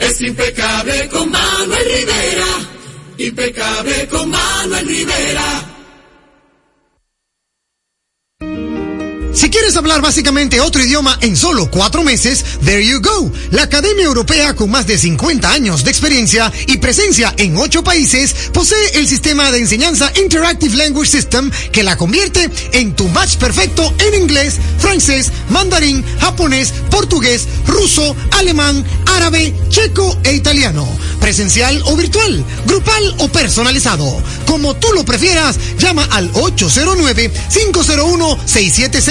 Es impecable con Manuel Rivera. Impecable con Manuel Rivera. Si quieres hablar básicamente otro idioma en solo cuatro meses, there you go. La Academia Europea con más de 50 años de experiencia y presencia en ocho países posee el sistema de enseñanza Interactive Language System que la convierte en tu match perfecto en inglés, francés, mandarín, japonés, portugués, ruso, alemán, árabe, checo e italiano. Presencial o virtual, grupal o personalizado. Como tú lo prefieras, llama al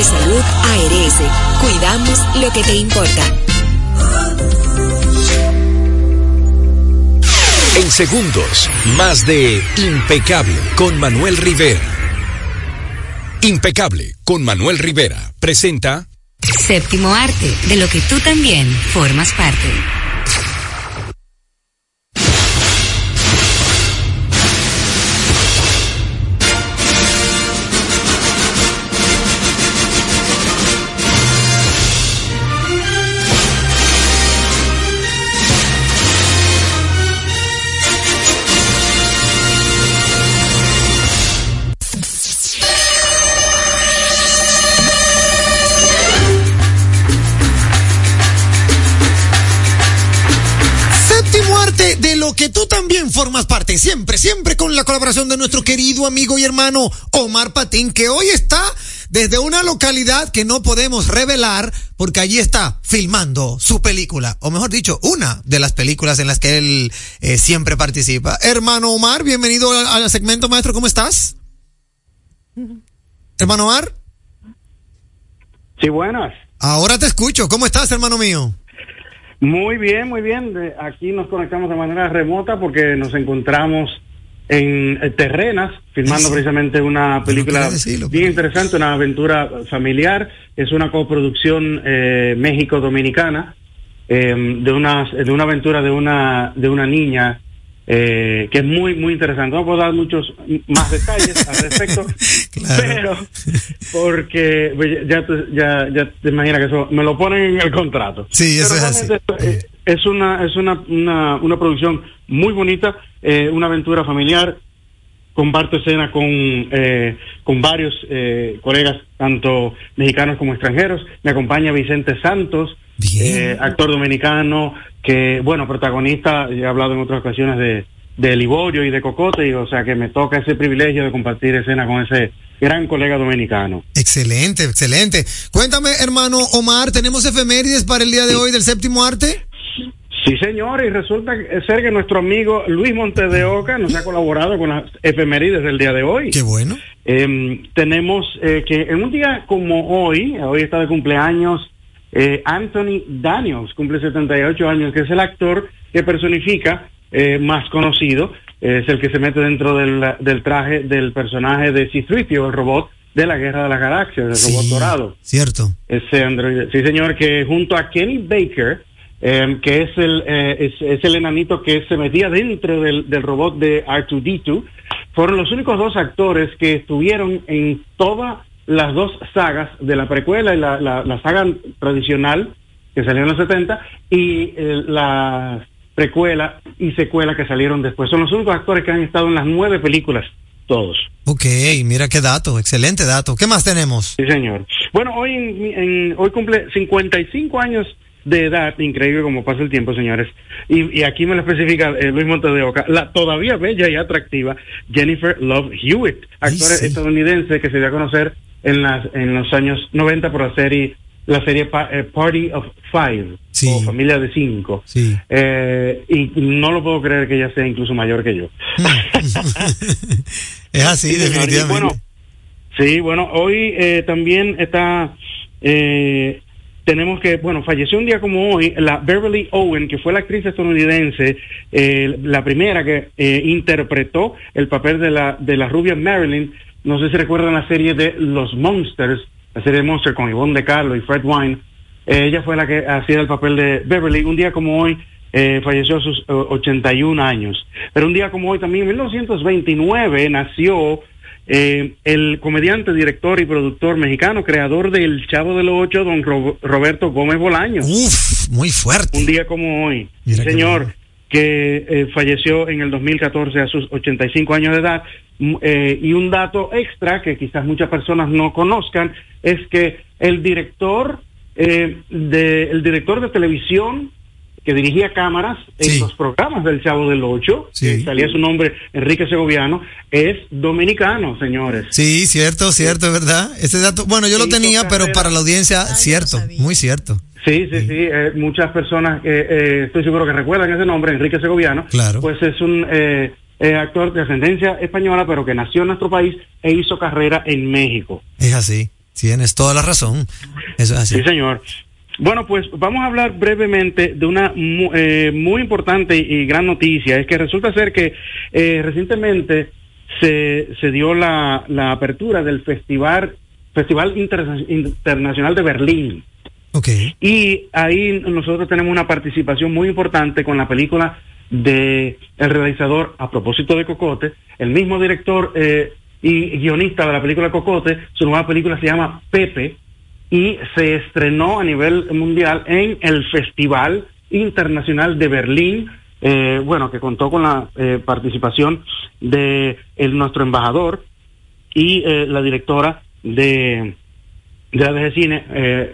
Salud ARS, cuidamos lo que te importa. En segundos, más de Impecable con Manuel Rivera. Impecable con Manuel Rivera presenta Séptimo arte, de lo que tú también formas parte. Que tú también formas parte, siempre, siempre con la colaboración de nuestro querido amigo y hermano Omar Patín, que hoy está desde una localidad que no podemos revelar porque allí está filmando su película, o mejor dicho, una de las películas en las que él eh, siempre participa. Hermano Omar, bienvenido al, al segmento maestro, ¿cómo estás? Hermano Omar. Sí, buenas. Ahora te escucho, ¿cómo estás, hermano mío? Muy bien, muy bien. De- Aquí nos conectamos de manera remota porque nos encontramos en eh, Terrenas, filmando precisamente una película bien interesante, una aventura familiar. Es una coproducción eh, México-Dominicana eh, de, una, de una aventura de una, de una niña eh, que es muy, muy interesante. No puedo dar muchos más detalles al respecto, pero porque pues, ya, te- ya, ya te imaginas que eso me lo ponen en el contrato. Sí, eso Pero es así. eh, es una es una, una, una producción muy bonita, eh, una aventura familiar. Comparto escena con, eh, con varios eh, colegas, tanto mexicanos como extranjeros. Me acompaña Vicente Santos, eh, actor dominicano, que, bueno, protagonista, he hablado en otras ocasiones de, de Liborio y de Cocote, y, o sea que me toca ese privilegio de compartir escena con ese gran colega dominicano. Excelente, excelente. Cuéntame, hermano Omar, ¿tenemos efemérides para el día de hoy del séptimo arte? Sí, señor, y resulta ser que nuestro amigo Luis Montes de Oca nos ha colaborado con las efemérides del día de hoy. Qué bueno. Eh, tenemos eh, que en un día como hoy, hoy está de cumpleaños, eh, Anthony Daniels, cumple 78 años, que es el actor que personifica, eh, más conocido, es el que se mete dentro del, del traje del personaje de C-3PO, el robot de la Guerra de las Galaxias, el robot dorado. Cierto. Ese androide. Sí, señor, que junto a Kenny Baker, eh, que es el, eh, es, es el enanito que se metía dentro del, del robot de R2D2, fueron los únicos dos actores que estuvieron en todas las dos sagas de la precuela y la, la, la saga tradicional que salió en los 70 y eh, la precuela y secuela que salieron después. Son los únicos actores que han estado en las nueve películas, todos. Ok, mira qué dato, excelente dato. ¿Qué más tenemos? Sí, señor. Bueno, hoy, en- en- hoy cumple 55 años de edad, increíble como pasa el tiempo, señores. Y, y aquí me lo especifica eh, Luis Montes de Oca, la todavía bella y atractiva Jennifer Love Hewitt, actora estadounidense que se dio a conocer en, las, en los años 90 por la serie la serie Pa- eh, Party of Five o Familia de Cinco. Sí. Eh, y no lo puedo creer que ella sea incluso mayor que yo. Es así. Y definitivamente. bueno, sí, bueno, hoy eh, también está, eh, tenemos que, bueno, falleció un día como hoy la Beverly Owen, que fue la actriz estadounidense, eh, la primera que eh, interpretó el papel de la, de la rubia Marilyn. No sé si recuerdan la serie de Los Monsters, la serie de Monsters con Yvonne De Carlo y Fred Wine. Eh, ella fue la que hacía el papel de Beverly. Un día como hoy eh, falleció a sus eh, 81 años. Pero un día como hoy también, en 1929, nació eh, el comediante, director y productor mexicano, creador del Chavo de los Ocho, don Ro- Roberto Gómez Bolaños. Uf, muy fuerte. Un día como hoy. Mira señor, que eh, falleció en el 2014 a sus 85 años de edad. Mm, eh, y un dato extra que quizás muchas personas no conozcan es que el director, eh, de, el director de televisión que dirigía cámaras en los programas del Chavo del Ocho, que salía su nombre Enrique Segoviano, es dominicano, señores. Sí, cierto, cierto, es verdad. Ese dato, bueno, yo lo tenía, pero carrera- para la audiencia, cierto, muy cierto. Sí, sí, sí. eh, muchas personas, eh, eh, estoy seguro que recuerdan ese nombre, Enrique Segoviano. Claro. Pues es un eh, actor de ascendencia española, pero que nació en nuestro país e hizo carrera en México. Es así, tienes toda la razón. Eso es así. Sí, señor. Bueno, pues vamos a hablar brevemente de una eh, muy importante y gran noticia. Es que resulta ser que eh, recientemente se, se dio la, la apertura del Festival, Festival Interna- Internacional de Berlín. Y ahí nosotros tenemos una participación muy importante con la película de el realizador, a propósito de Cocote, el mismo director eh, y guionista de la película Cocote, su nueva película se llama Pepe y se estrenó a nivel mundial en el Festival Internacional de Berlín, eh, bueno, que contó con la eh, participación de el, nuestro embajador y la directora de, de la DG Cine,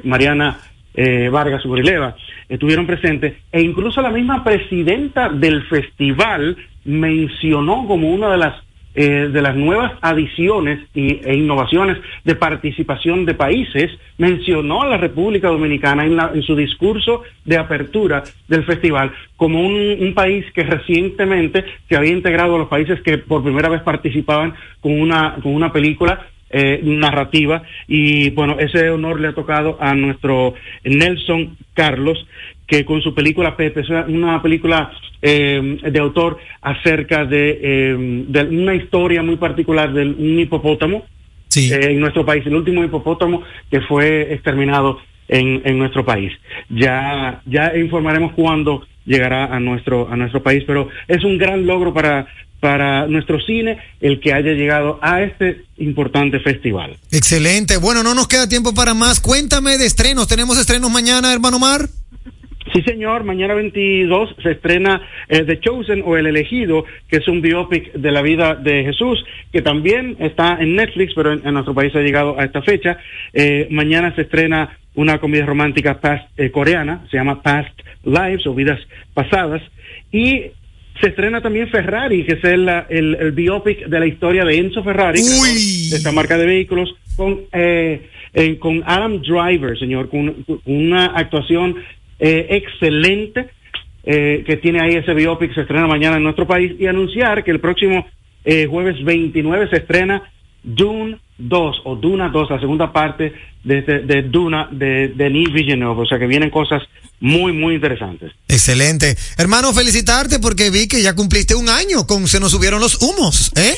Mariana eh, Vargas Urileva estuvieron presentes e incluso la misma presidenta del festival mencionó como una de las eh, de las nuevas adiciones y, e innovaciones de participación de países, mencionó a la República Dominicana en, la- en su discurso de apertura del festival como un, un país que recientemente se había integrado a los países que por primera vez participaban con una, con una película eh, narrativa y bueno, ese honor le ha tocado a nuestro Nelson Carlos que con su película Pepe, es una- película eh, de autor acerca de, eh, de una historia muy particular de un hipopótamo eh, en nuestro país, el último hipopótamo que fue exterminado en, en nuestro país. Ya, ya informaremos cuándo llegará a nuestro, a nuestro país, pero es un gran logro para, para nuestro cine el que haya llegado a este importante festival. Excelente. Bueno, no nos queda tiempo para más. Cuéntame de estrenos. ¿Tenemos estrenos mañana, hermano Mar? Sí, señor. Mañana 22 se estrena eh, The Chosen o El Elegido, que es un biopic de la vida de Jesús, que también está en Netflix, pero en, en nuestro país ha llegado a esta fecha. Eh, mañana se estrena una comedia romántica past, eh, coreana, se llama Past Lives o Vidas Pasadas. Y se estrena también Ferrari, que es el, el, el biopic de la historia de Enzo Ferrari, de esta marca de vehículos, con, eh, eh, con Adam Driver, señor, con, con una actuación eh, excelente eh, que tiene ahí ese biopic, se estrena mañana en nuestro país, y anunciar que el próximo eh, jueves 29 se estrena Dune 2 o Duna 2, la segunda parte de, de, de Duna de Denis Villeneuve, o sea que vienen cosas muy, muy interesantes. Excelente. Hermano, felicitarte porque vi que ya cumpliste un año con Se nos subieron los humos, ¿eh?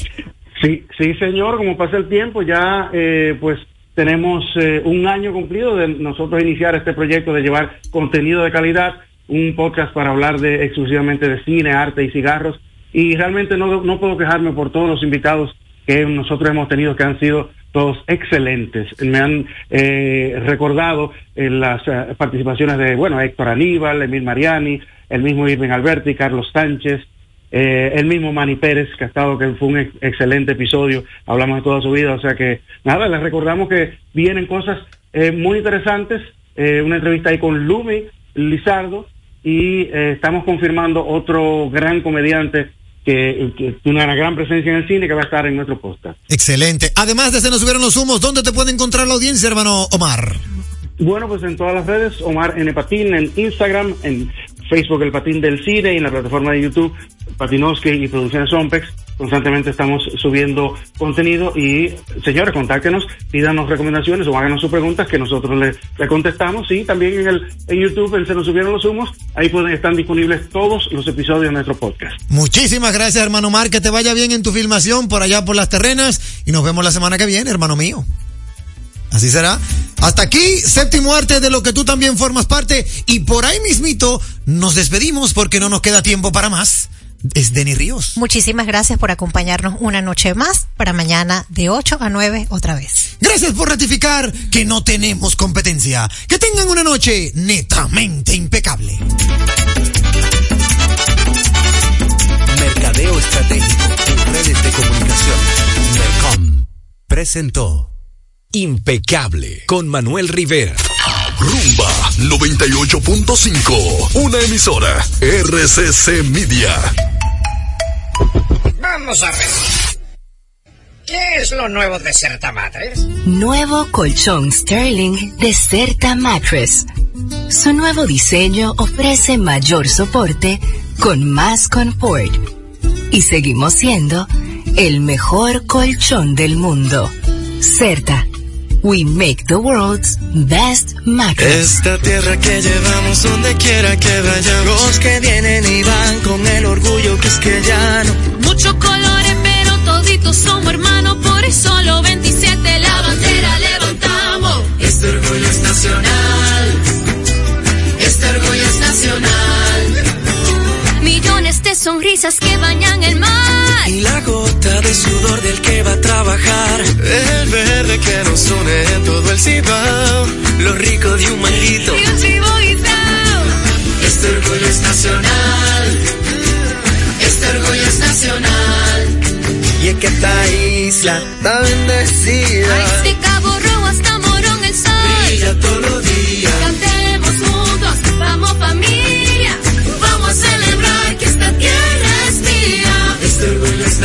Sí, sí, señor, como pasa el tiempo, ya eh, pues tenemos eh, un año cumplido de nosotros iniciar este proyecto de llevar contenido de calidad, un podcast para hablar de exclusivamente de cine, arte y cigarros. Y realmente no, no puedo quejarme por todos los invitados que nosotros hemos tenido, que han sido todos excelentes. Me han eh, recordado en las eh, participaciones de, bueno, Héctor Aníbal, Emil Mariani, el mismo Irving Alberti, Carlos Sánchez, eh, el mismo Manny Pérez, que ha estado, que fue un ex- excelente episodio, hablamos de toda su vida, o sea que, nada, les recordamos que vienen cosas eh, muy interesantes, eh, una entrevista ahí con Lumi Lizardo, y eh, estamos confirmando otro gran comediante que, que tiene una gran presencia en el cine que va a estar en nuestro podcast. Excelente. Además de Se nos subieron los humos, ¿dónde te puede encontrar la audiencia, hermano Omar? Bueno, pues en todas las redes, Omar N. Patín, en Instagram, en Facebook El Patín del Cine y en la plataforma de YouTube Patinovsky y Producciones Ompex. Constantemente estamos subiendo contenido y, señores, contáctenos, pídanos recomendaciones o háganos sus preguntas que nosotros le, le contestamos. Y también en, el, en YouTube, en Se nos subieron los humos, ahí pueden estar disponibles todos los episodios de nuestro podcast. Muchísimas gracias, hermano Omar. Que te vaya bien en tu filmación por allá por las terrenas. Y nos vemos la semana que viene, hermano mío. Así será. Hasta aquí, séptimo arte de lo que tú también formas parte. Y por ahí mismito nos despedimos porque no nos queda tiempo para más. Es Denny Ríos. Muchísimas gracias por acompañarnos una noche más para mañana de 8 a 9 otra vez. Gracias por ratificar que no tenemos competencia. Que tengan una noche netamente impecable. Mercadeo Estratégico en redes de comunicación. Mercom presentó Impecable con Manuel Rivera. Rumba 98.5, una emisora RCC Media. Vamos a ver. ¿Qué es lo nuevo de Certa Matres? Nuevo colchón Sterling de Certa Mattress. Su nuevo diseño ofrece mayor soporte con más confort. Y seguimos siendo el mejor colchón del mundo. Certa. We make the world's best mattress. Esta tierra que llevamos donde quiera que vayamos. Los que vienen y van con el orgullo que es que ya no. Muchos colores, pero toditos somos hermanos, por eso los 27 la bandera levantamos. Este orgullo es nacional. Sonrisas que bañan el mar. Y la gota de sudor del que va a trabajar. El verde que nos une en todo el Cibao. Lo rico de un Chivo Guisao. Este orgullo es nacional. Este orgullo es nacional. Y es que esta isla está bendecida. Desde Cabo Rojo hasta Morón el sol. Brilla todos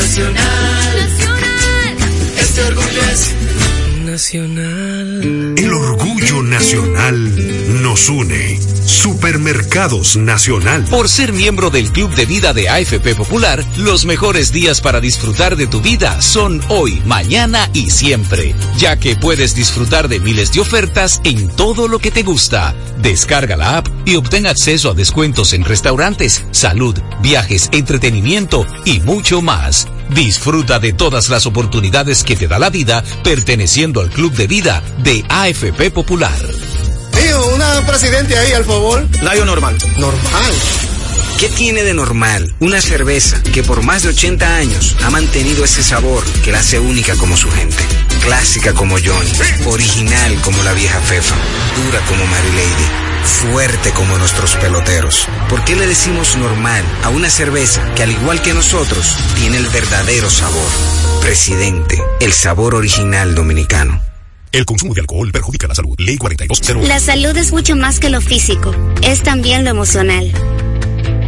nacional. Nacional. Este orgullo es Nacional. El orgullo nacional nos une. Supermercados Nacional. Por ser miembro del Club de Vida de AFP Popular, los mejores días para disfrutar de tu vida son hoy, mañana y siempre, ya que puedes disfrutar de miles de ofertas en todo lo que te gusta. Descarga la app y obtén acceso a descuentos en restaurantes, salud, viajes, entretenimiento y mucho más. Disfruta de todas las oportunidades que te da la vida perteneciendo al Club de Vida de AFP Popular. Tío, una presidente ahí, al favor. Layo normal. Normal. ¿Qué tiene de normal una cerveza que por más de 80 años ha mantenido ese sabor que la hace única como su gente? Clásica como Johnny, original como la vieja Fefa, dura como Mary Lady, fuerte como nuestros peloteros. ¿Por qué le decimos normal a una cerveza que al igual que nosotros tiene el verdadero sabor? Presidente, el sabor original dominicano. El consumo de alcohol perjudica la salud. Ley 4201. La salud es mucho más que lo físico, es también lo emocional.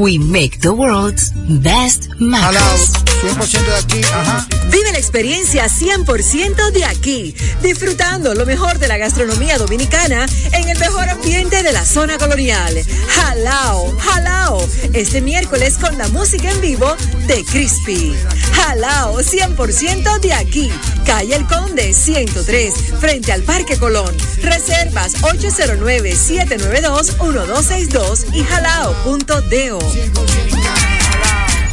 We make the world's best mattress. 100% de aquí, ajá. Vive la experiencia 100% de aquí, disfrutando lo mejor de la gastronomía dominicana en el mejor ambiente de la zona colonial. Jalao, jalao, este miércoles con la música en vivo de Crispy. Jalao 100% de aquí, calle El Conde 103, frente al Parque Colón. Reservas 809-792-1262 y jalao.do.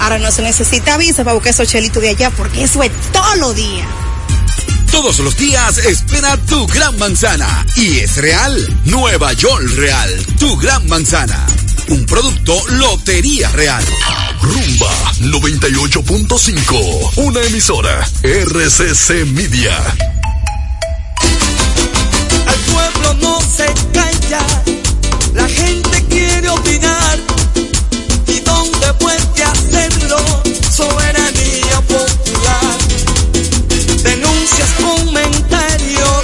ahora no se necesita visa para buscar esos chelitos de allá porque eso es todos los días. Todos los días espera tu gran manzana. Y es real. Nueva York Real. Tu gran manzana. Un producto Lotería Real. Rumba 98.5. Una emisora. RCC Media. Al pueblo no se calla. La gente quiere opinar puede hacerlo, soberanía popular. Denuncias, comentarios,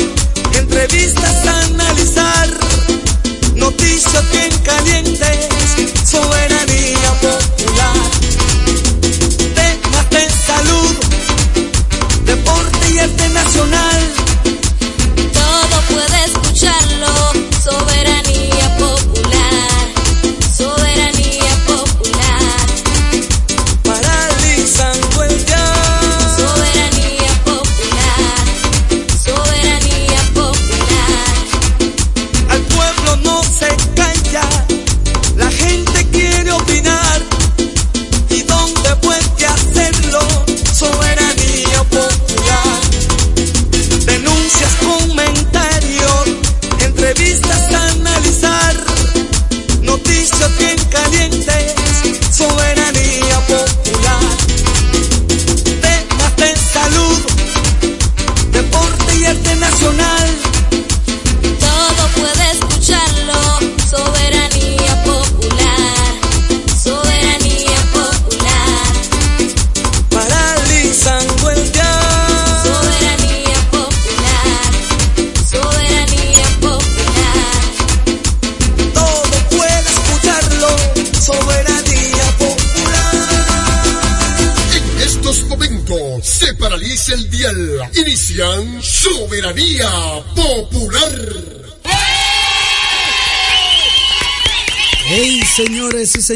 entrevistas analizar, noticias bien calientes, soberanía popular. Temas de salud, deporte y arte nacional, todo puede escucharlo.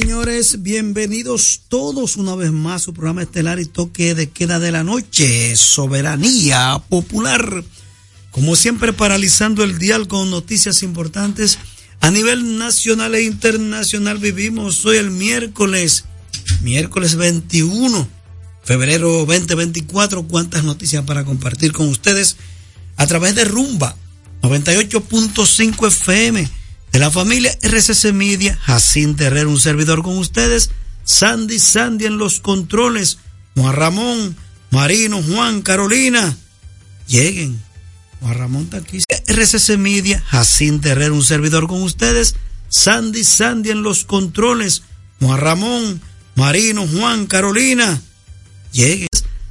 Señores bienvenidos todos una vez más a su programa estelar y toque de queda de la noche, Soberanía Popular. Como siempre, paralizando el dial con noticias importantes a nivel nacional e internacional. Vivimos hoy el miércoles, miércoles 21, febrero 2024. Cuántas noticias para compartir con ustedes a través de Rumba 98.5 FM de la familia RCC Media, Jacín Terrero, un servidor con ustedes, Sandy Sandy en los controles, Juan Ramón, Marino, Juan, Carolina, lleguen. Juan Ramón está aquí. RCC Media, Jacín Terrero, un servidor con ustedes, Sandy Sandy en los controles, Juan Ramón, Marino, Juan, Carolina, lleguen.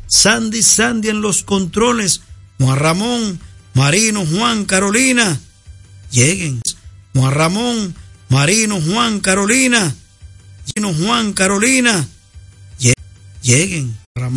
Sandy Sandy en los controles, Juan Ramón, Marino, Juan, Carolina, lleguen. Juan Ramón, Marino, Juan, Carolina, Marino, Juan, Carolina, lleguen. Ramón.